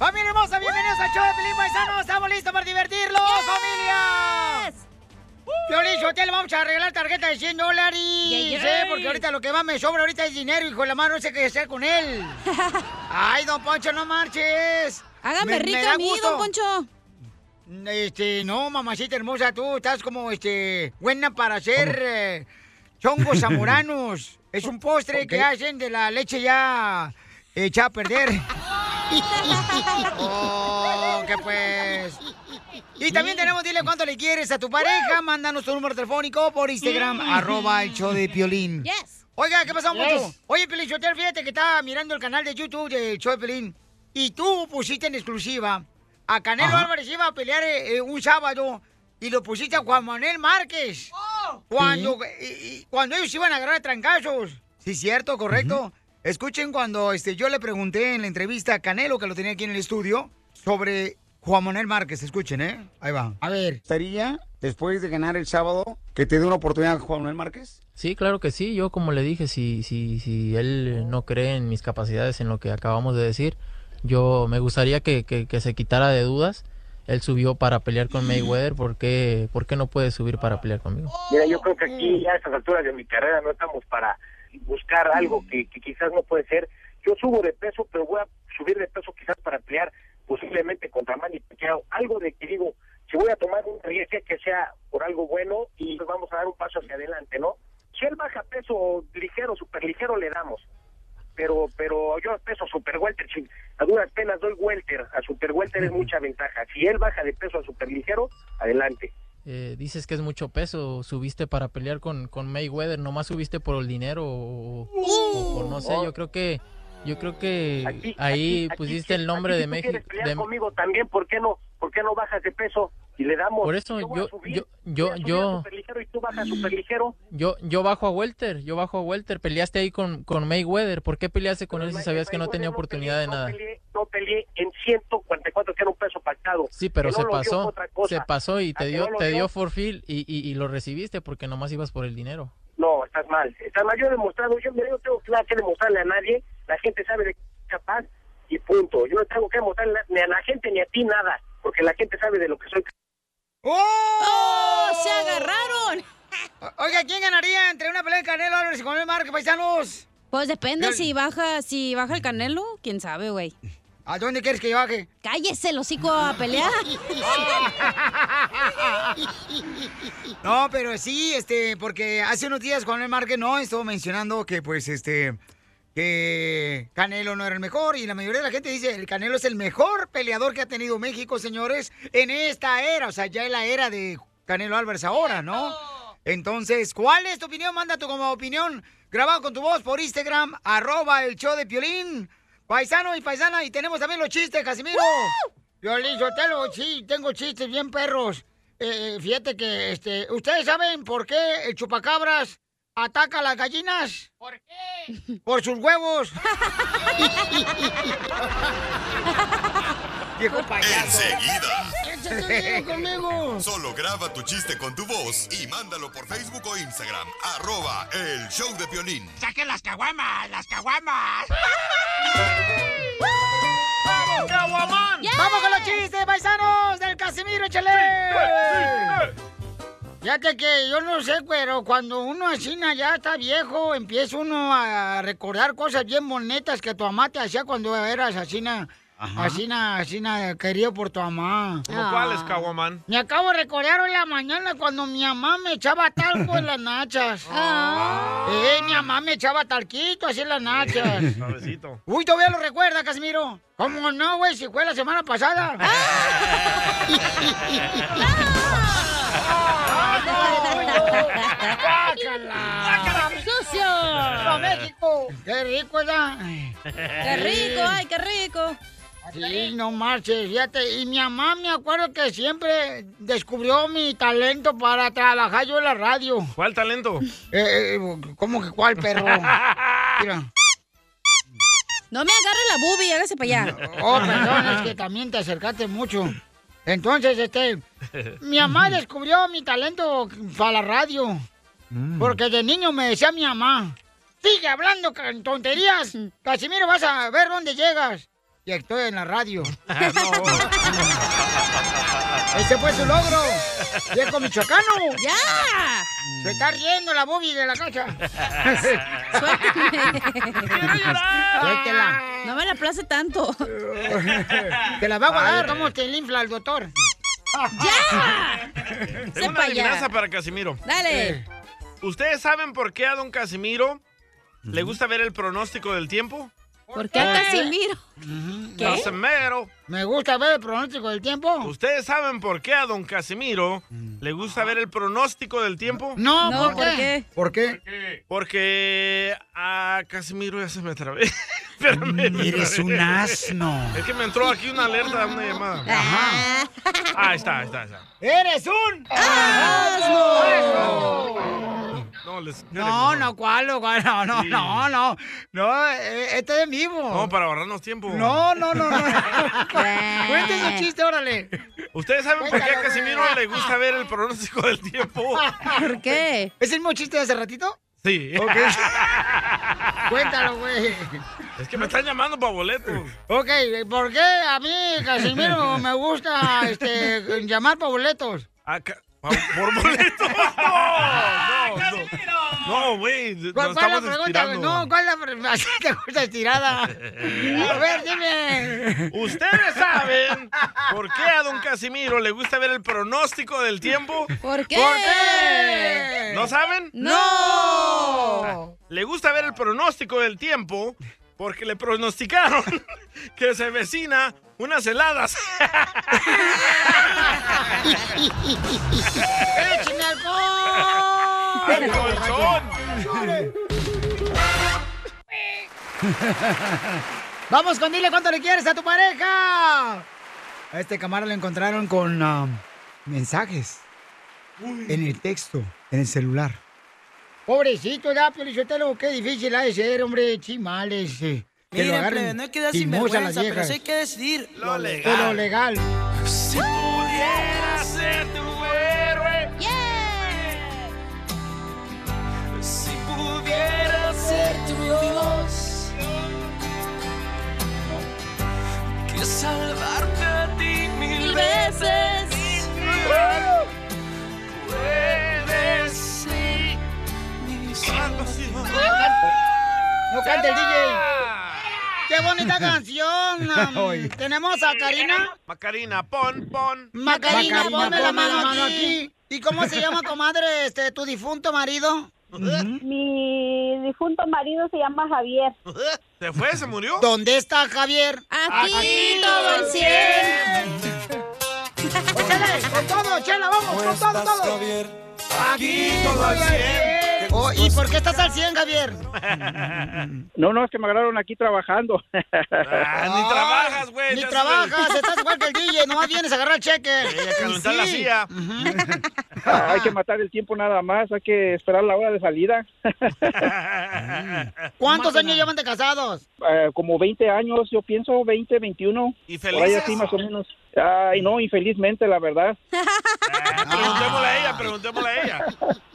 Familia hermosa, bienvenidos al show de Pelín Paisano. Estamos listos para divertirlos, familia. Piolín, Hotel, vamos a arreglar tarjeta de 100 dólares. Yay, yay. Sí, porque ahorita lo que más me sobra ahorita es dinero, hijo de la mano, no sé qué hacer con él. Ay, don Poncho, no marches. Hágame Me- me a mí, gusto. don Poncho. Este, no, mamacita hermosa, tú estás como, este, buena para hacer eh, chongos zamoranos. es un postre que hacen de la leche ya hecha a perder. oh, que pues. Y también tenemos, dile cuánto le quieres a tu pareja. Mándanos tu número telefónico por Instagram, arroba el show de Piolín. Yes. Oiga, ¿qué pasó, Yes. mucho? Oye, Piolín, Sotelo, fíjate que estaba mirando el canal de YouTube del show de Piolín. Y tú pusiste en exclusiva a Canelo Ajá. Álvarez iba a pelear eh, eh, un sábado y lo pusiste a Juan Manuel Márquez. Cuando, y- y- cuando ellos iban a agarrar trancazos. Sí, cierto, correcto. Escuchen cuando este, yo le pregunté en la entrevista a Canelo, que lo tenía aquí en el estudio, sobre Juan Manuel Márquez. Escuchen, ¿eh? Ahí va. A ver. ¿Estaría, después de ganar el sábado, que te dé una oportunidad Juan Manuel Márquez? Sí, claro que sí. Yo, como le dije, si, si, si él no cree en mis capacidades, en lo que acabamos de decir, yo me gustaría que, que- que se quitara de dudas. Él subió para pelear con Mayweather. ¿Por qué, ¿Por qué no puede subir para pelear conmigo? Mira, yo creo que aquí ya a estas alturas de mi carrera no estamos para buscar algo que, que quizás no puede ser. Yo subo de peso, pero voy a subir de peso quizás para pelear posiblemente contra Manny Pacquiao. Algo de que digo, si voy a tomar un riesgo que sea por algo bueno y vamos a dar un paso hacia adelante, ¿no? Si él baja peso ligero, super ligero, le damos. Pero pero yo peso super welter, si a duras penas doy welter, a super welter es mucha ventaja. Si él baja de peso a super ligero, adelante. Eh, dices que es mucho peso. ¿Subiste para pelear con, con Mayweather? ¿Nomás subiste por el dinero o, o por no sé? Yo creo que... Yo creo que ahí pusiste el nombre de si México. quieres pelear de- conmigo también, ¿por qué no? ¿Por qué no bajas de peso y le damos? Por eso yo- subir, yo- yo- yo- y tú bajas. Yo, yo bajo a Welter, yo bajo a Welter. Peleaste ahí con, con Mayweather. ¿Por qué peleaste con él si sabías que no tenía oportunidad de nada? No peleé en 144, que era un peso pactado. Sí, pero no se pasó. otra cosa. Se pasó y ¿A te dio, no te dio? dio forfil y, y, y lo recibiste porque nomás ibas por el dinero. No, estás mal. Estás mal. Yo he demostrado, yo yo no tengo nada que demostrarle a nadie. La gente sabe de qué es capaz y punto. Yo no tengo que demostrarle ni a la gente ni a ti nada, porque la gente sabe de lo que soy. ¡Oh! ¡Se agarraron! Oiga, ¿quién ganaría entre una pelea de Canelo Álvarez y Manuel Márquez, paisanos? Pues depende si baja, si baja el canelo, quién sabe, güey. ¿A dónde quieres que yo baje? Cállese el hocico a pelear. No, pero sí, este, porque hace unos días Juan Márquez no estuvo mencionando que, pues, este, que Canelo no era el mejor y la mayoría de la gente dice el Canelo es el mejor peleador que ha tenido México, señores, en esta era, o sea, ya es la era de Canelo Álvarez ahora, ¿no? Entonces, ¿cuál es tu opinión? Manda tu como opinión grabado con tu voz por Instagram, arroba el show de Piolín, paisano y paisana, y tenemos también los chistes, Casimiro. Piolín, Sotelo, sí, tengo chistes bien perros. Eh, fíjate que, este, ¿ustedes saben por qué el chupacabras ataca a las gallinas? ¿Por qué? Por sus huevos. Viejo payaso. Enseguida. Échate conmigo. Solo graba tu chiste con tu voz y mándalo por Facebook o Instagram. Arroba el show de Piolín. ¡Saquen las caguamas! ¡Las caguamas! ¡Vamos, Caguamán! ¡Vamos con los chistes, paisanos del Casimiro, échale! Fíjate que yo no sé, pero cuando uno asina ya está viejo, empieza uno a recordar cosas bien bonitas que tu mamá te hacía cuando eras asina, asina, asina, querido por tu mamá. ¿Cómo cuáles, Caguaman? Me acabo de recordar hoy en la mañana cuando mi mamá me echaba talco en las nachas. Eh, mi mamá me echaba talquito así en las nachas. Suavecito. Uy, todavía lo recuerda, Casimiro. ¿Cómo no, güey? Si fue la semana pasada. ¡Guácala! ¡Sucio! ¡Viva México! ¡Qué rico, ¿verdad? ¡Qué rico! ¡Ay, qué rico! Sí, no marches, fíjate. Y mi mamá me acuerdo que siempre descubrió mi talento para trabajar yo en la radio. ¿Cuál talento? Eh, eh, ¿Cómo que cuál, perro? Mira. No me agarre la boobie, hágase para allá. Oh, perdón, es que también te acercaste mucho. Entonces, este, mi mamá descubrió mi talento para la radio. Porque de niño me decía mi mamá, sigue hablando con tonterías, Casimiro, vas a ver dónde llegas. Y estoy en la radio. Ese fue su logro. Viejo michoacano. ¡Ya! Se está riendo la bobi de la cacha. Suéltela. No me la place tanto. Te la va a guardar. ¿Cómo te le infla el doctor? ¡Ya! Tengo Sepa una ya. adivinanza para Casimiro. Dale. ¿Ustedes saben por qué a don Casimiro le gusta ver el pronóstico del tiempo? ¿Por qué a Casimiro? ¿Qué? Casimiro. Me gusta ver el pronóstico del tiempo. ¿Ustedes saben por qué a don Casimiro le gusta ver el pronóstico del tiempo? No, No, ¿por, ¿por qué? qué? ¿Por qué? Porque a Casimiro ya se me trabé. Espérame, Eres un asno. Es que me entró aquí una alerta, una llamada. Ah. Ah, ahí está, ahí está, ahí está. ¡Eres un asno! No, les... No, no, ¿cuál? ¿Cuál? No, no, no, no. No, eh, este es en vivo. No, para ahorrarnos tiempo. No, no, no, no. Cuente su chiste, órale. ¿Ustedes saben por qué a Cuéntalo, Casimiro le gusta ver el pronóstico del tiempo? ¿Por qué? ¿Es el mismo chiste de hace ratito? Sí. Ok. Cuéntalo, güey. Es que me están llamando para boletos. Ok, ¿por qué a mí, Casimiro, me gusta este, llamar para boletos? Ah, ca- pa- ¿Por boletos? No, no, no. No, güey. Nos ¿Cuál, cuál es la pregunta? No, ¿cuál es la pregunta? Así te gusta estirada. A ver, dime. ¿Ustedes saben por qué a don Casimiro le gusta ver el pronóstico del tiempo? ¿Por qué? ¿Por qué? ¿No saben? ¡No! Le gusta ver el pronóstico del tiempo porque le pronosticaron que se vecina unas heladas. ¡Échame alcohol! ¡Al colchón! Vamos con dile cuánto le quieres a tu pareja. A este camarada lo encontraron con ah, mensajes en el texto, en el celular. Pobrecito, ya, Piolichotelo, qué difícil ha de ser, hombre, chimales. eh, que lo Miren, agarren plebe, no hay que dar sinvergüenza, pero sí hay que decidir lo legal. lo legal. Si pudiera ser tu héroe. Si pudiera ser tu Dios, que salvarte a ti mil veces. Puedes salvación. No cante el DJ. ¡Qué bonita canción! um, Tenemos a Karina. Macarina, pon, pon. Macarina, Macarina, ponme la mano, mano aquí. ¿Y cómo se llama, comadre, este, tu difunto marido? Mi difunto marido se llama Javier. ¿Se fue? ¿Se murió? ¿Dónde está Javier? Aquí todo el cien. ¡Con todo, chela! ¡Vamos! ¡Con todo, todo! Aquí todo al cien. Oh, ¿Y por qué estás al 100, Javier? No, no, es que me agarraron aquí trabajando. Ah, ni trabajas, güey. Ni trabajas, estás igual que el DJ, nomás vienes a agarrar cheque. el- a calentar la Sí. silla. hay que matar el tiempo nada más, hay que esperar la hora de salida. ¿Cuántos años llevan de casados? Eh, como 20 años, yo pienso, 20, 21. ¿Y Por ahí felices? así más o menos. Ay, no, infelizmente, la verdad. Ah, preguntémosle a ella, preguntémosle a ella.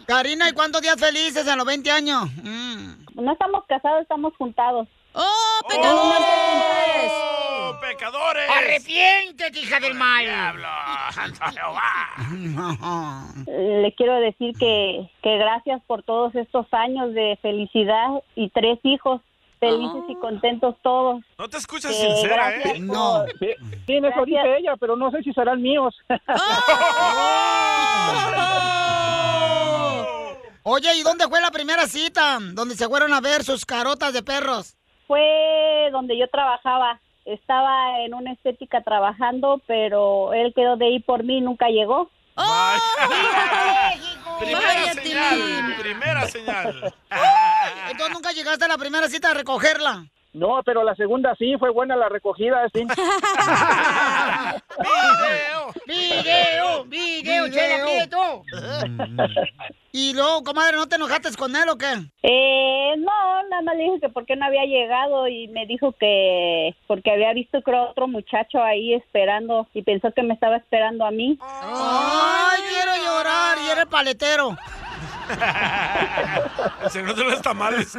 Karina, ¿y cuántos días felices en los 20 años? Mm. No estamos casados, estamos juntados. ¡Oh, pecadores! ¡Oh, pecadores! ¡Arrepiéntete, hija del mal! ¡Diablo! ¡Santo Jehová! Le quiero decir que, que gracias por todos estos años de felicidad y tres hijos felices y contentos todos. No te escuchas Eh, sincera, ¿eh? No. Sí, sí, ella, pero no sé si serán míos. Oye, ¿y dónde fue la primera cita? Donde se fueron a ver sus carotas de perros. Fue donde yo trabajaba. Estaba en una estética trabajando, pero él quedó de ir por mí y nunca llegó. ¡Oh! Primera señal, primera señal. Entonces nunca llegaste a la primera cita a recogerla. No, pero la segunda sí, fue buena la recogida. Sí. ¡Video! ¡Video! ¡Video, chela, quieto! Y luego, comadre, ¿no te enojaste con él o qué? Eh, no, nada más le dije que por qué no había llegado y me dijo que porque había visto creo otro muchacho ahí esperando y pensó que me estaba esperando a mí. ¡Ay, quiero llorar! Y era el paletero. El señor de los tamales.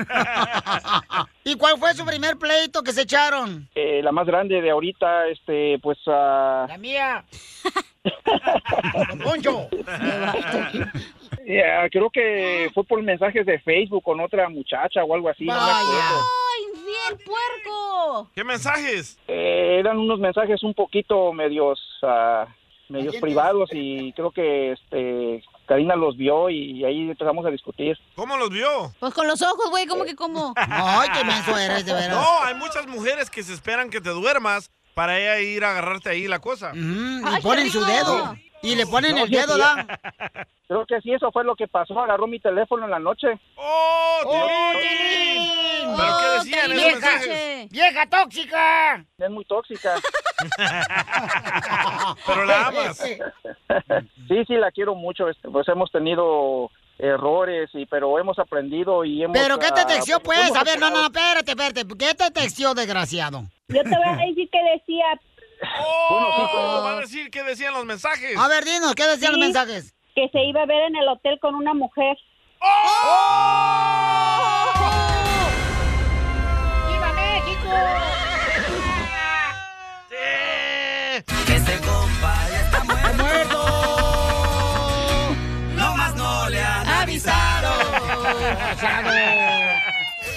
¿Y cuál fue su primer pleito que se echaron? Eh, la más grande de ahorita, este, pues... ah, La mía. Poncho. ya, creo que fue por mensajes de Facebook con otra muchacha o algo así. no acuerdo. ¡Ay, bien, puerco! ¿Qué mensajes? Eh, eran unos mensajes un poquito medios ah, medios privados y creo que este Karina los vio y ahí empezamos a discutir. ¿Cómo los vio? Pues con los ojos, güey, ¿cómo que cómo? Ay, qué menso eres, de veras. No, hay muchas mujeres que se esperan que te duermas para ella ir a agarrarte ahí la cosa. y ponen su dedo. Y le ponen No, el dedo. Creo que sí, eso fue lo que pasó. Agarró mi teléfono en la noche. ¡Oh, Tilín! ¿Pero qué decían esos vieja, mensajes? ¡Vieja tóxica! Es muy tóxica. Pero la amas. Sí, sí, la quiero mucho. este, Pues hemos tenido errores, y pero hemos aprendido y hemos... ¿Pero qué te ah, texteó, pues? hemos A ver, no, no, espérate, espérate. ¿Qué te texteó, desgraciado? Yo te voy a decir que decía, ¡Oh! Va a decir qué decían los mensajes. A ver, dinos, ¿qué decían los Sí. mensajes? que se iba a ver en el hotel con una mujer. ¡Viva México! Ese compa ya está muerto. No más no le han avisado.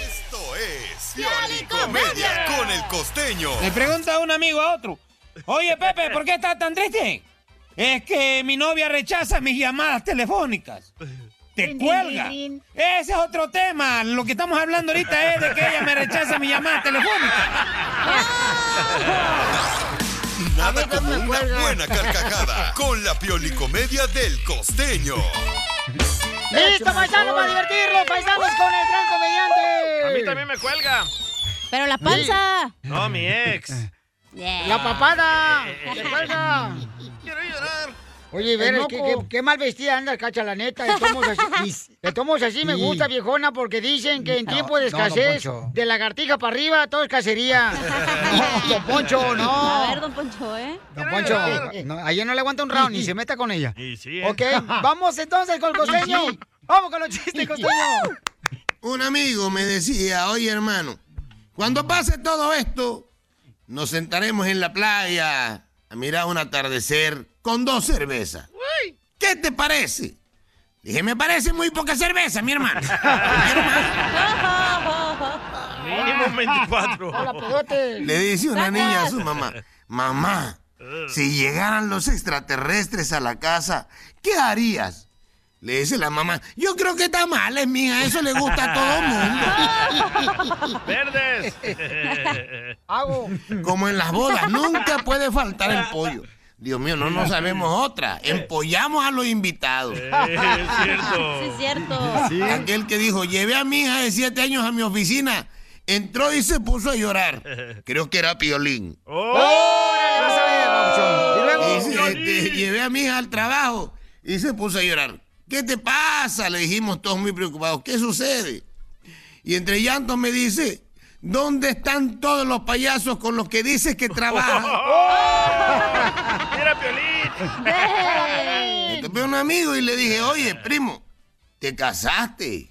Esto es Piolicomedia con el costeño. Le pregunta un amigo a otro. Oye, Pepe, ¿por qué estás tan triste? Es que mi novia rechaza mis llamadas telefónicas. Te cuelga. Ese es otro tema. Lo que estamos hablando ahorita es de que ella me rechaza mi llamada telefónica. Nada como una buena carcajada con la Piolicomedia del costeño. ¡Listo, paisanos, para divertirlos! ¡Paisanos con el gran comediante! A mí también me cuelga. Pero la panza. No, mi ex. ¡La papada! ¡Se cuelga! Quiero llorar. Oye, ver, El qué, moco. qué- qué mal vestida anda, cacha, la neta. De tomos así, de tomos así me Sí. gusta, viejona, porque dicen que en No, tiempo de no, escasez, Poncho. de lagartija para arriba, todo es cacería. No, don Poncho, no. A ver, don Poncho, ¿eh? Don Poncho, no, ayer no le aguanta un round, ni se meta con ella. Y sí, ¿eh? Ok, vamos entonces con el costeño. Vamos con los chistes, costeño. Un amigo me decía, oye hermano, cuando pase todo esto, nos sentaremos en la playa a mirar un atardecer con dos cervezas. ¿Qué te parece? Dije, me parece muy poca cerveza, mi hermano. Mínimo 24. Hola, pedote. Le dice una niña a su mamá, mamá, si llegaran los extraterrestres a la casa, ¿qué harías? Le dice la mamá, yo creo que tamales, mija, eso le gusta a todo mundo. Verdes. Hago. Como en las bodas, nunca puede faltar el pollo. Dios mío, no nos sabemos otra. Empollamos a los invitados. Eh, es cierto. Sí, es cierto. Aquel que dijo, llevé a mi hija de siete años a mi oficina, entró y se puso a llorar. Creo que era Piolín. ¡Órale, vas a ver, Papuchón! Y luego... Dice, este, llevé a mi hija al trabajo y se puso a llorar. ¿Qué te pasa? Le dijimos todos muy preocupados. ¿Qué sucede? Y entre llantos me dice, ¿dónde están todos los payasos con los que dices que trabajan? Mira, Piolín. Me topé a un amigo y le dije, oye, primo, ¿te casaste?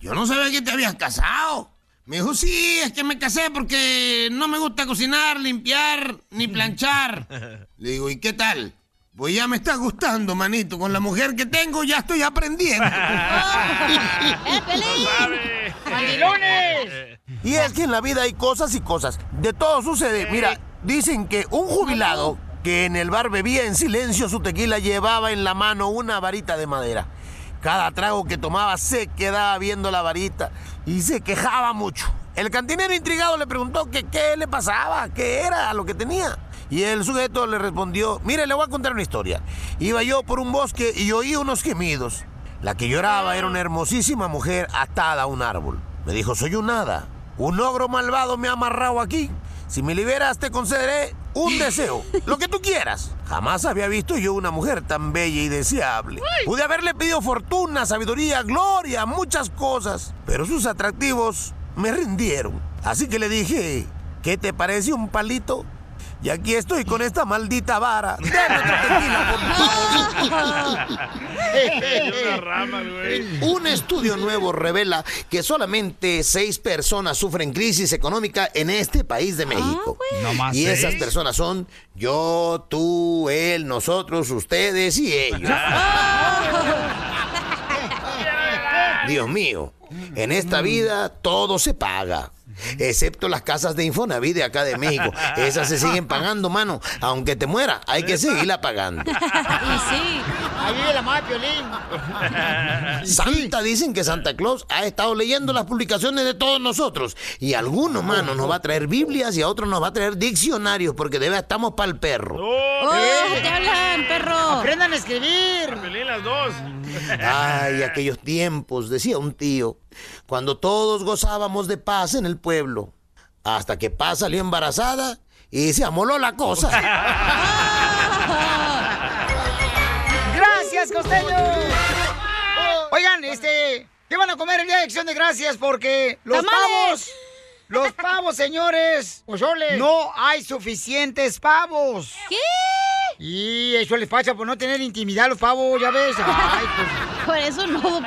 Yo no sabía que te habías casado. Me dijo, sí, es que me casé porque no me gusta cocinar, limpiar, ni planchar. Le digo, ¿y qué tal? Pues ya me está gustando, manito. Con la mujer que tengo ya estoy aprendiendo. ¡Eh. ¡Mandilones! Y es que en la vida hay cosas y cosas. De todo sucede. Mira, dicen que un jubilado que en el bar bebía en silencio su tequila llevaba en la mano una varita de madera. Cada trago que tomaba se quedaba viendo la varita y se quejaba mucho. El cantinero intrigado le preguntó que qué le pasaba, qué era lo que tenía. Y el sujeto le respondió, mire, le voy a contar una historia. Iba yo por un bosque y oí unos gemidos. La que lloraba era una hermosísima mujer atada a un árbol. Me dijo, soy un hada. Un ogro malvado me ha amarrado aquí. Si me liberas te concederé un deseo, lo que tú quieras. Jamás había visto yo una mujer tan bella y deseable. Pude haberle pedido fortuna, sabiduría, gloria, muchas cosas, pero sus atractivos me rindieron. Así que le dije, ¿qué te parece un palito? Y aquí estoy con esta maldita vara. Dame otro tequila, güey. Un estudio nuevo revela que solamente seis personas sufren crisis económica en este país de México. Más y seis. esas personas son yo, tú, él, nosotros, ustedes y ellos. Dios mío, en esta vida todo se paga. Excepto las casas de Infonavit de acá de México. Esas se siguen pagando, mano. Aunque te muera, hay que seguirla pagando. Y sí. Ahí vive la madre Piolín. Santa dicen que Santa Claus ha estado leyendo las publicaciones de todos nosotros. Y a algunos, mano, nos va a traer Biblias y a otros nos va a traer diccionarios porque de verdad estamos para el perro. ¡Oh, te hablan, perro! Aprendan a escribir. Pelín las dos. Ay, aquellos tiempos, decía un tío, cuando todos gozábamos de paz en el pueblo. Hasta que Paz salió embarazada y se amoló la cosa. Gracias, costeño. Oigan, este, ¿qué van a comer el día de acción de gracias? Porque los pavos, los pavos, señores, no hay suficientes pavos. ¿Qué? Y eso les pasa por no tener intimidad los pavos, ya ves. Ay, pues. Por eso no.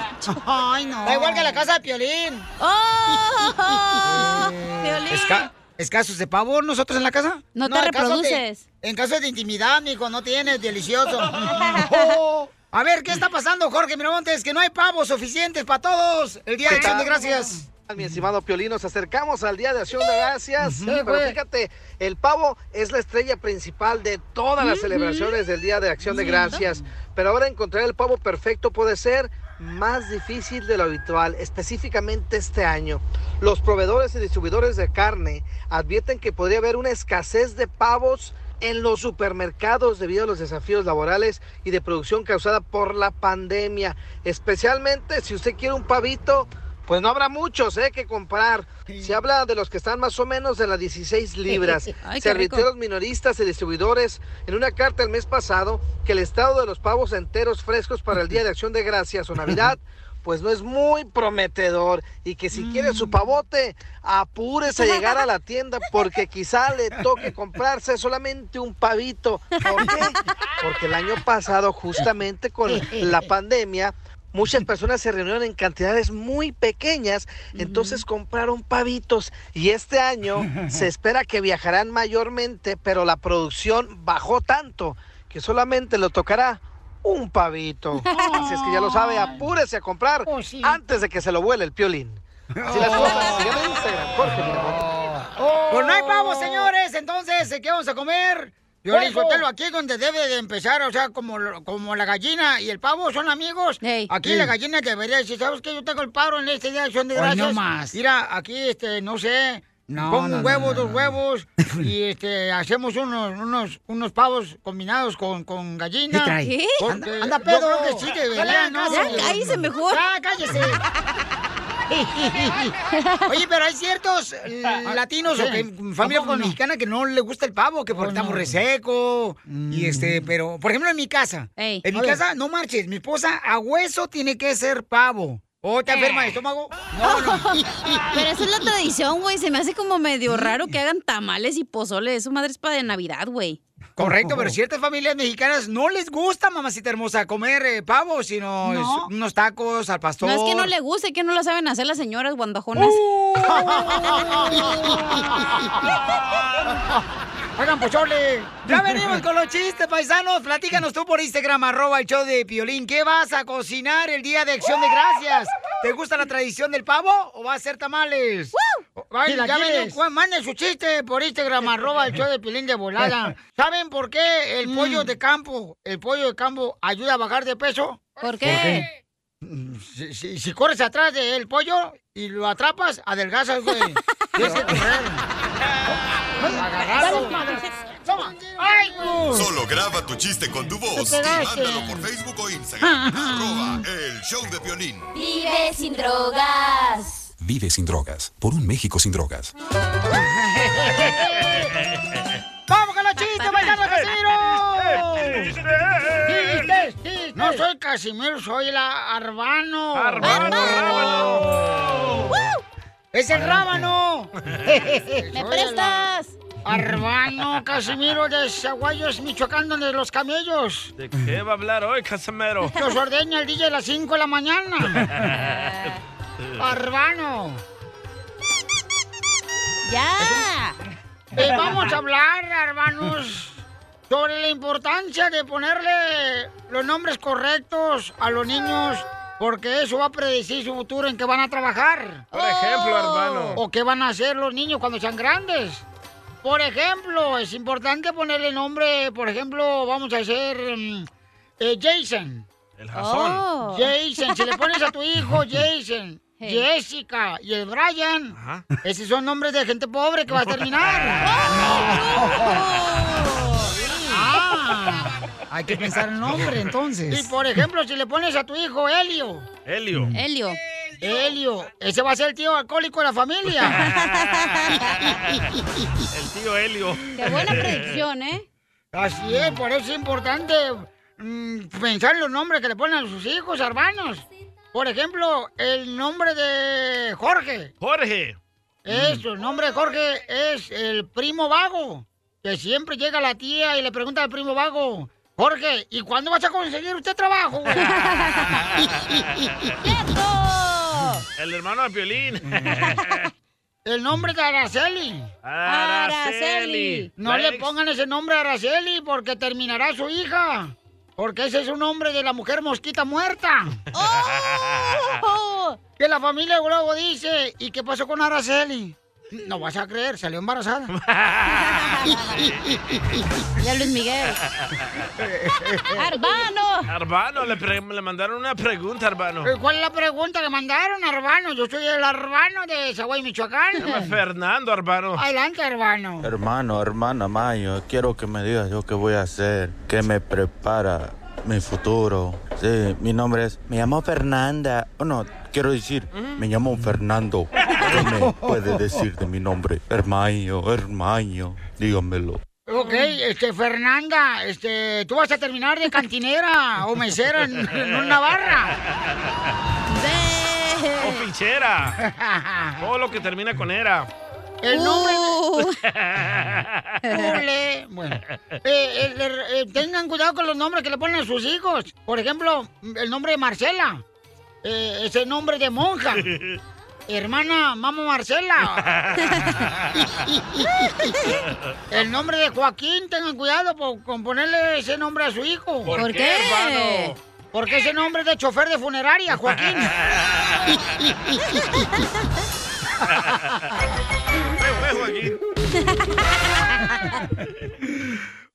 Ay, no. Da igual que la casa de Piolín. ¡Oh! Piolín. Esca- ¿Escasos de pavo nosotros en la casa? No te en caso de- reproduces. en caso de intimidad, mijo, no tienes, delicioso. Oh. A ver, ¿qué está pasando, Jorge Miramontes? Que no hay pavos suficientes para todos. El día de acción de gracias. Mi estimado Piolín, nos acercamos al Día de Acción de Gracias. Sí, pero güey. fíjate, el pavo es la estrella principal de todas las celebraciones del Día de Acción de. Gracias. Pero ahora encontrar el pavo perfecto puede ser más difícil de lo habitual, específicamente este año. Los proveedores y distribuidores de carne advierten que podría haber una escasez de pavos en los supermercados debido a los desafíos laborales y de producción causada por la pandemia. Especialmente si usted quiere un pavito, pues no habrá muchos ¿eh? que comprar. Se habla de los que están más o menos en las 16 libras. Ay, Se qué rico. advirtió a los minoristas y distribuidores en una carta el mes pasado que el estado de los pavos enteros frescos para el Día de Acción de Gracias o Navidad pues no es muy prometedor y que si quiere Mm. su pavote, apúrese a llegar a la tienda porque quizá le toque comprarse solamente un pavito. ¿Por qué? Porque el año pasado, justamente con la pandemia, muchas personas se reunieron en cantidades muy pequeñas, entonces compraron pavitos y este año se espera que viajarán mayormente, pero la producción bajó tanto que solamente lo tocará un pavito. Así es que ya lo sabe, apúrese a comprar antes de que se lo vuele el piolín. Así las cosas. Síganme en Instagram, Jorge Miramontes. Pues no hay pavos, señores. Entonces, ¿qué vamos a comer? Yo les Huevo. aquí es donde debe de empezar, o sea, como, lo- como la gallina y el pavo son amigos. Aquí Sí. la gallina debería decir, ¿sabes qué? Yo tengo el paro en este día de acción de gracias. no más. Mira, aquí, este, no sé, No, pongo no, un huevo, no, dos no. huevos, y este, hacemos unos, unos, unos pavos combinados con, con gallina. ¿Qué trae? Anda- anda yo pedo. creo que sí debería, Ya, ¿no? ya cállese mejor. Ya, cállese. Oye, pero hay ciertos eh, latinos o que, familia mexicana que no le gusta el pavo, que porque estamos reseco. Y este, pero, por ejemplo, en mi casa. En mi casa, no marches, mi esposa a hueso tiene que ser pavo. ¿O te enferma de estómago? No, no. Pero esa es la tradición, güey. Se me hace como medio raro que hagan tamales y pozole. Eso madre es para de Navidad, güey. Correcto, pero ciertas familias mexicanas no les gusta, mamacita hermosa, comer eh, pavo, sino No. unos tacos al pastor. No es que no le guste, que no lo saben hacer las señoras guandajonas. Hagan pochole. Ya venimos con los chistes, paisanos. Platícanos tú por Instagram, arroba el show de Piolín. ¿Qué vas a cocinar el día de Acción de Gracias? ¿Te gusta la tradición del pavo o va a ser tamales? Ay, ya quieres. ven, Juan, manden su chiste por Instagram, arroba el show de Piolín de volada. ¿Saben por qué el pollo de campo, el pollo de campo ayuda a bajar de peso? ¿Por qué? Si, si- si corres atrás del pollo y lo atrapas, adelgazas, güey. Tienes que correr. Agarrado. Toma. ¡Ay, tú! Solo graba tu chiste con tu voz y mándalo por Facebook o Instagram. arroba el show de violín. Vive sin drogas. Vive sin drogas. Por un México sin drogas. ¡Vamos con los chistes, bailando Casimiro! ¡Chistes! No soy Casimiro, soy el Arbano. ¡Arbano! ¡Es el rábano! ¿Me prestas? Arbano Casimiro de Zaguayos, Michoacán, donde los camellos. ¿De qué va a hablar hoy, Casamero? Los ordeña el DJ a las 5 de la mañana. Arbano. ¡Ya! Eh, vamos a hablar, hermanos, sobre la importancia de ponerle los nombres correctos a los niños, porque eso va a predecir su futuro en qué van a trabajar. Por ejemplo, hermano. O qué van a hacer los niños cuando sean grandes. Por ejemplo, es importante ponerle nombre, por ejemplo, vamos a hacer mm, eh, Jason. El Jason. Oh. Jason, si le pones a tu hijo Jason, Hey. Jessica y el Brian, esos son nombres de gente pobre que va a terminar. Ah, hay que pensar el nombre entonces. Y por ejemplo, si le pones a tu hijo Helio. Helio. Helio. Helio, ese va a ser el tío alcohólico de la familia. El tío Helio. Qué buena predicción, ¿eh? Así es, por eso es importante mm, pensar en los nombres que le ponen a sus hijos, hermanos. Por ejemplo, el nombre de Jorge. Jorge. Eso, el nombre de Jorge es el primo vago. Que siempre llega la tía y le pregunta al primo vago, Jorge, ¿y cuándo vas a conseguir usted trabajo? güey?" El hermano de Piolín. el nombre de Araceli. Araceli. No La le ex. pongan ese nombre a Araceli porque terminará su hija. Porque ese es un nombre de la mujer mosquita muerta. ¡Oh! Que la familia luego dice, ¿y qué pasó con Araceli? No vas a creer, salió embarazada. Ya Luis Miguel. ¡Arbano! Arbano, le, pre- le mandaron una pregunta, Arbano. Eh, ¿Cuál es la pregunta que mandaron, Arbano? Yo soy el Arbano de Zaguay, Se llama Michoacán. Fernando Arbano. Adelante, Arbano. Hermano, hermana Mayo, quiero que me digas yo qué voy a hacer, qué me prepara mi futuro. Sí, mi nombre es, me llamo Fernanda. Oh, no, quiero decir, me llamo Fernando. ¿Qué me puede decir de mi nombre? Hermaño, hermaño, dígamelo. Ok, este, Fernanda, este, tú vas a terminar de cantinera o mesera en, en una barra. O fichera. Todo lo que termina con era. El nombre Uh. Bueno, eh, el- eh, tengan cuidado con los nombres que le ponen a sus hijos. Por ejemplo, el nombre de Marcela. Eh, es el nombre de monja. Hermana, mamá Marcela. El nombre de Joaquín, tengan cuidado por- con ponerle ese nombre a su hijo. ¿Por ¿Por qué, qué? hermano? Porque ese nombre es de chofer de funeraria, Joaquín.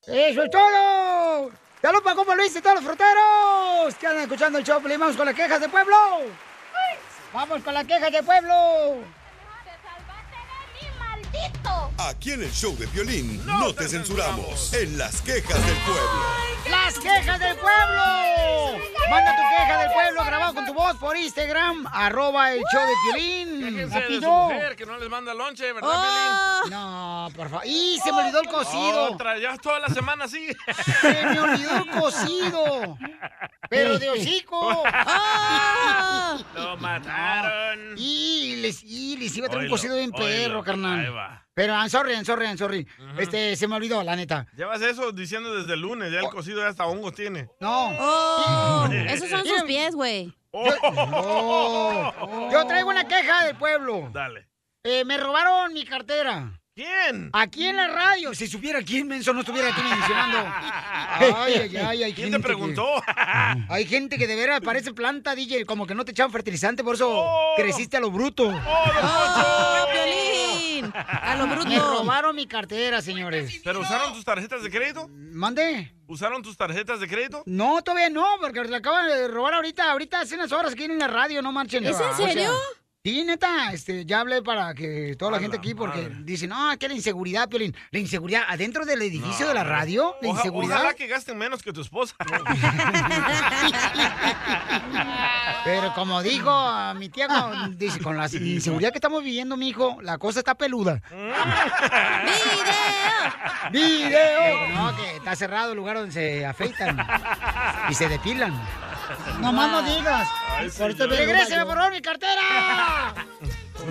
¡Eso es todo! ¡Saludos para Compa Luis y todos los fruteros! Que andan escuchando el show, Pelín. Vamos con las quejas de pueblo. ¡Vamos con las quejas de pueblo! Aquí en el show de violín no, te censuramos. En las quejas del pueblo. ¡Las quejas del pueblo! Manda tu queja del pueblo grabado con tu voz por Instagram, arroba el show de Piolín. Déjense de su mujer que no les manda lonche, ¿verdad, Piolín? No, por favor. ¡Y se me olvidó el cocido! Otra, ya toda la semana así. ¡Se me olvidó el cocido! ¡Pero de hocico! ¡Ah! Lo mataron. Y les, y les iba a traer un Oílo, cocido bien perro, Ahí carnal. Pero, I'm sorry, I'm sorry, I'm sorry. Este, se me olvidó, la neta. Llevas eso diciendo desde el lunes, ya el cocido ya hasta hongos tiene. No. Oh, esos son sus pies, güey. Oh. Yo traigo una queja del pueblo. Dale. Eh, me robaron mi cartera. ¿Quién? Aquí en la radio. Si supiera quién, menso, no estuviera aquí mencionando. Ay, ay, ay, hay ¿Quién gente te preguntó? que- hay gente que de veras parece planta, DJ, como que no te echaban fertilizante, por eso Oh. creciste a lo bruto. ¡Oh, Piolín! A lo bruto. Me robaron mi cartera, señores. ¿Pero usaron tus tarjetas de crédito? ¿Mande? ¿Usaron tus tarjetas de crédito? No, todavía no, porque la acaban de robar ahorita, ahorita hace unas horas aquí en la radio, no marchen. ¿Es en O sea, serio? Sí, neta, este, ya hablé para que toda la gente aquí, porque madre. dicen, no, que la inseguridad, Piolín. La inseguridad adentro del edificio de la radio, la Oja- inseguridad. Ojalá que gasten menos que tu esposa. Pero como dijo a mi tía, dice, con la inseguridad que estamos viviendo, mi hijo, la cosa está peluda. ¡Video! ¡Video! No, que está cerrado el lugar donde se afeitan y se depilan. No más no digas. ¡Regréseme, por favor, mi cartera!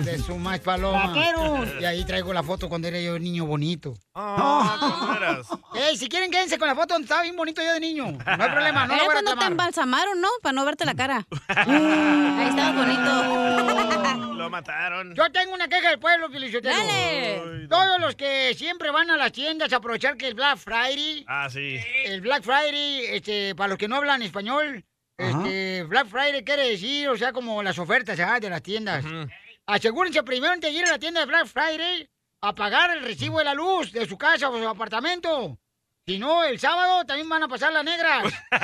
De su más paloma. Vaqueros. Y ahí traigo la foto cuando era yo niño bonito. Ah, ¿cómo eras? Ey, si quieren quédense con la foto donde estaba bien bonito yo de niño. No hay problema, no Era lo voy a cuando te reclamar. embalsamaron, ¿no? Para no verte la cara. Ahí estabas bonito. Lo mataron. Yo tengo una queja del pueblo, Felicitelo. Dale. Todos los que siempre van a las tiendas a aprovechar que es Black Friday, Ah, sí. el Black Friday, este, para los que no hablan español, este, Black Friday quiere decir, o sea, como las ofertas ah, de las tiendas. Asegúrense primero antes de ir a la tienda de Black Friday a pagar el recibo de la luz de su casa o su apartamento. Si no, el sábado también van a pasar las negras.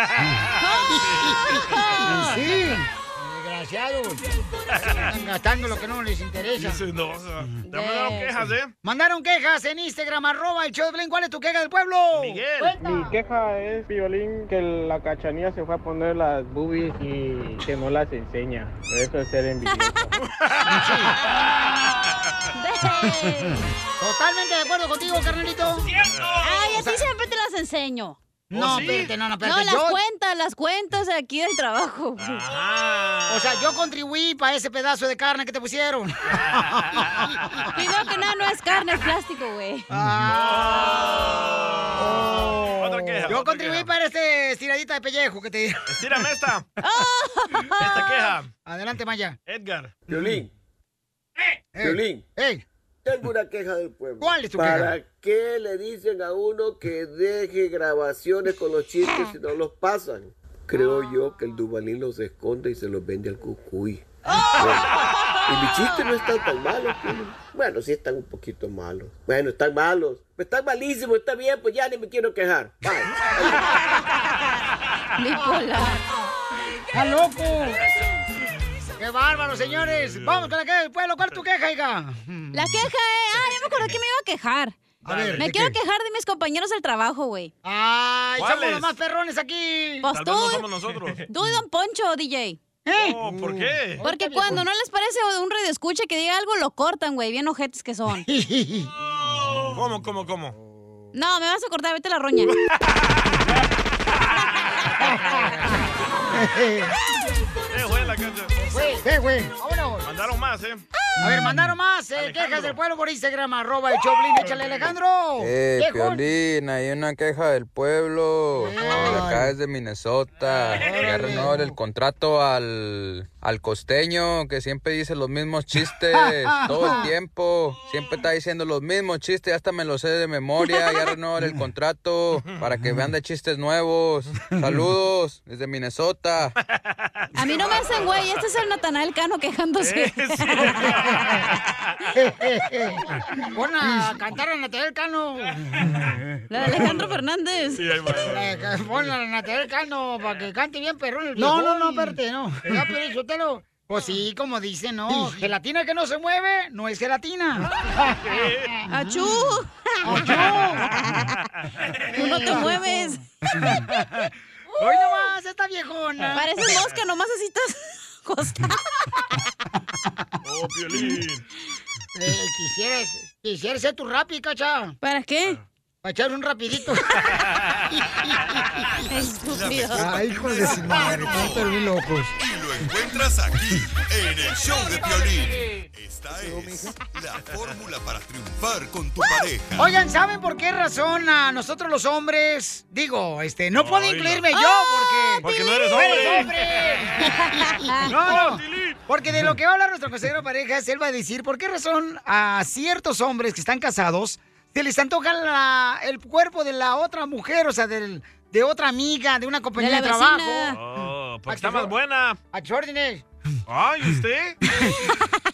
sí. Desgraciados. Están gastando lo que no les interesa. Dice, no, o sea, te mandaron quejas, ¿eh? Mandaron quejas en Instagram, arroba el show de Blin. ¿Cuál es tu queja del pueblo? Cuenta. Mi queja es, Violín, que la cachanía se fue a poner las boobies y que no las enseña. Eso es ser envidioso. Totalmente de acuerdo contigo, carnalito. Ay, a ti siempre te las enseño. No, espérate, no, no, espérate. No, las yo- cuentas, las cuentas de aquí del trabajo. O sea, yo contribuí para ese pedazo de carne que te pusieron. Primero que nada, no es carne, es plástico, güey. Otra queja. Yo otra contribuí para este estiradita de pellejo que te dieron. Estírame esta. Esta queja. Adelante, Maya. Edgar. Violín. Ey, Violín. ey. Tengo una queja del pueblo. ¿Cuál es tu ¿Para queja? qué le dicen a uno que deje grabaciones con los chistes si no los pasan? Creo yo que el Dubalín los esconde y se los vende al cucuy. Bueno, y mis chistes no están tan malos. pues. Bueno, sí están un poquito malos. Bueno, están malos. Están malísimos, está bien, pues ya ni me quiero quejar. Bye. Bipolar. ¡Está loco! ¡Qué bárbaro, señores! Vamos con la queja del pueblo. ¿Cuál es tu queja, hija? La queja es... Ah, ya me acordé que me iba a quejar. A ver, me ¿de quiero qué? quejar de mis compañeros del trabajo, güey. ¡Ay, somos ¿Cuáles? los más perrones aquí! Pues Tal tú, vez no somos nosotros. tú y Don Poncho, DJ. Oh, ¿Por qué? Porque cuando no les parece un radio escucha que diga algo, lo cortan, güey. Bien ojetes que son. ¿Cómo, cómo, cómo? No, me vas a cortar, vete la roña. Eh, la cancha. Güey, ¿qué, güey? Vámonos. Mandaron más, ¿eh? A ver, mandaron más eh, quejas del pueblo por Instagram, arroba el Choplin. Échale, Alejandro. Eh. Piolín, hay una queja del pueblo. De acá es de Minnesota. Ya renovó el contrato al, al costeño que siempre dice los mismos chistes todo el tiempo. Siempre está diciendo los mismos chistes, hasta me los sé de memoria. Ya renovó el contrato para que vean de chistes nuevos. Saludos desde Minnesota. A mí no me hacen, güey. Este es el Natanael Cano quejándose. Pon a cantar a Natalia Cano. La de Alejandro Fernández. Eh, Pon a Natalia Cano para que cante bien perrón el No, no, no, espérate, no. Ya, pero Sotelo. Pues sí, como dice, no. Gelatina que no se mueve, no es gelatina. ¡Achú! Tú no te mueves. Hoy nomás, esta viejona. Pareces mosca, nomás así estás Oh, Piolín. Eh, quisieras, quisieras ser tu rapi, cacha. ¿Para qué? Para echar un rapidito. Estúpido. Ay, hijo de su madre, están locos. Encuentras aquí, en el show de Piolín. Esta es la fórmula para triunfar con tu pareja. Oigan, ¿saben por qué razón a nosotros los hombres? Digo, este, no puedo incluirme yo Ah, porque... Porque no eres ¡No hombre. hombre! No, no, porque de lo que va a hablar nuestro consejero de parejas, él va a decir por qué razón a ciertos hombres que están casados se les antoja la- el cuerpo de la otra mujer, o sea, del, de otra amiga, de una compañía de, trabajo. vecina. Porque está más buena. A tus órdenes. Ay, ¿usted?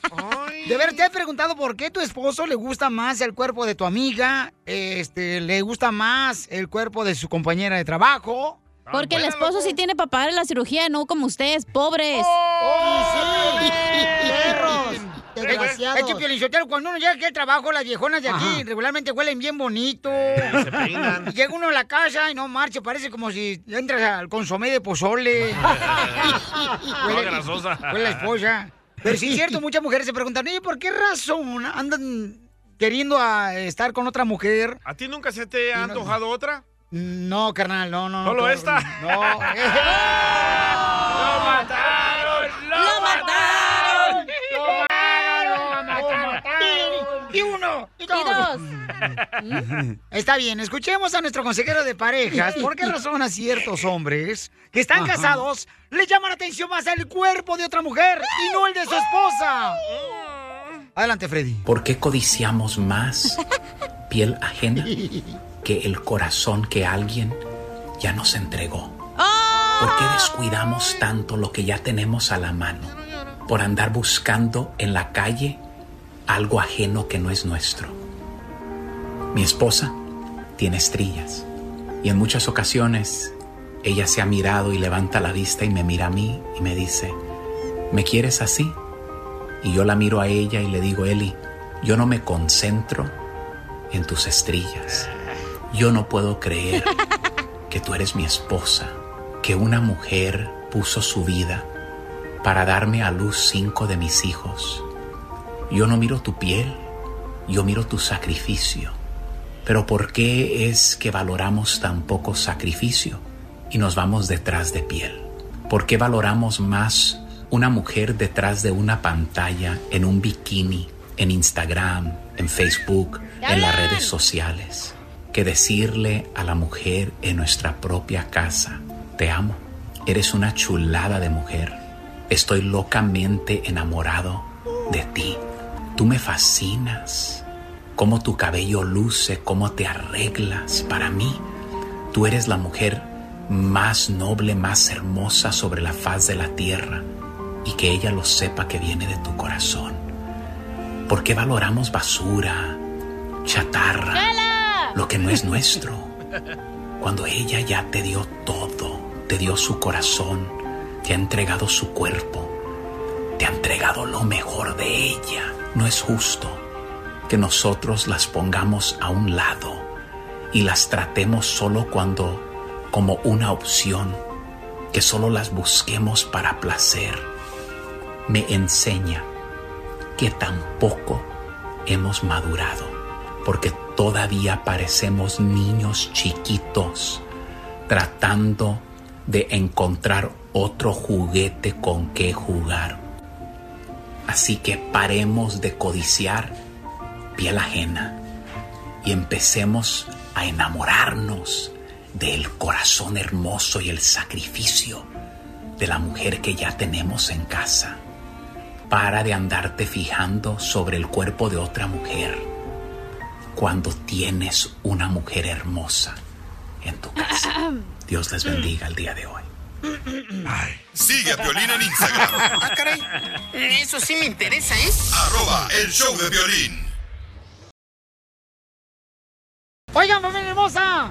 De ver, ¿te has preguntado por qué tu esposo le gusta más el cuerpo de tu amiga? Este, le gusta más el cuerpo de su compañera de trabajo. Porque el esposo sí tiene para pagar la cirugía, no como ustedes, pobres. ¡Oh, sí! Desgraciados. Es que, Piolinsotelo, cuando uno llega aquí al trabajo, las viejonas de aquí Ajá. regularmente huelen bien bonito. se peinan. Y llega uno a la casa y no marche, parece como si entras al consomé de pozole. Toda grasosa. Huele la esposa. Pero sí es cierto, muchas mujeres se preguntan, ¿y por qué razón andan queriendo a estar con otra mujer? ¿A ti nunca se te ha antojado otra? No, carnal, no, no. ¿Solo no, esta? No. ¡Lo mataron! ¡Lo mataron! ¡Lo mataron! Y dos. Está bien, escuchemos a nuestro consejero de parejas. ¿Por qué razón a ciertos hombres que están Ajá. casados les llama la atención más el cuerpo de otra mujer y no el de su esposa? Adelante, Freddy. ¿Por qué codiciamos más piel ajena que el corazón que alguien ya nos entregó? ¿Por qué descuidamos tanto lo que ya tenemos a la mano? Por andar buscando en la calle algo ajeno que no es nuestro. Mi esposa tiene estrías y en muchas ocasiones ella se ha mirado y levanta la vista y me mira a mí y me dice, ¿me quieres así? Y yo la miro a ella y le digo, Eli, yo no me concentro en tus estrillas. Yo no puedo creer que tú eres mi esposa, que una mujer puso su vida para darme a luz cinco de mis hijos. Yo no miro tu piel, yo miro tu sacrificio. Pero ¿por qué es que valoramos tan poco sacrificio y nos vamos detrás de piel? ¿Por qué valoramos más una mujer detrás de una pantalla en un bikini, en Instagram, en Facebook, en las redes sociales, que decirle a la mujer en nuestra propia casa, te amo, eres una chulada de mujer, estoy locamente enamorado de ti, tú me fascinas, cómo tu cabello luce, cómo te arreglas, para mí, tú eres la mujer más noble, más hermosa sobre la faz de la tierra y que ella lo sepa que viene de tu corazón. ¿Por qué valoramos basura, chatarra, lo que no es nuestro? Cuando ella ya te dio todo, te dio su corazón, te ha entregado su cuerpo, ha entregado lo mejor de ella. No es justo que nosotros las pongamos a un lado y las tratemos solo cuando como una opción, que solo las busquemos para placer me enseña que tampoco hemos madurado, porque todavía parecemos niños chiquitos tratando de encontrar otro juguete con que jugar. Así que paremos de codiciar piel ajena y empecemos a enamorarnos del corazón hermoso y el sacrificio de la mujer que ya tenemos en casa. Para de andarte fijando sobre el cuerpo de otra mujer cuando tienes una mujer hermosa en tu casa. Dios les bendiga el día de hoy. Sigue a Piolín en Instagram. Ah, caray. Eso sí me interesa, ¿eh? Arroba el show de violín. Oigan, familia hermosa.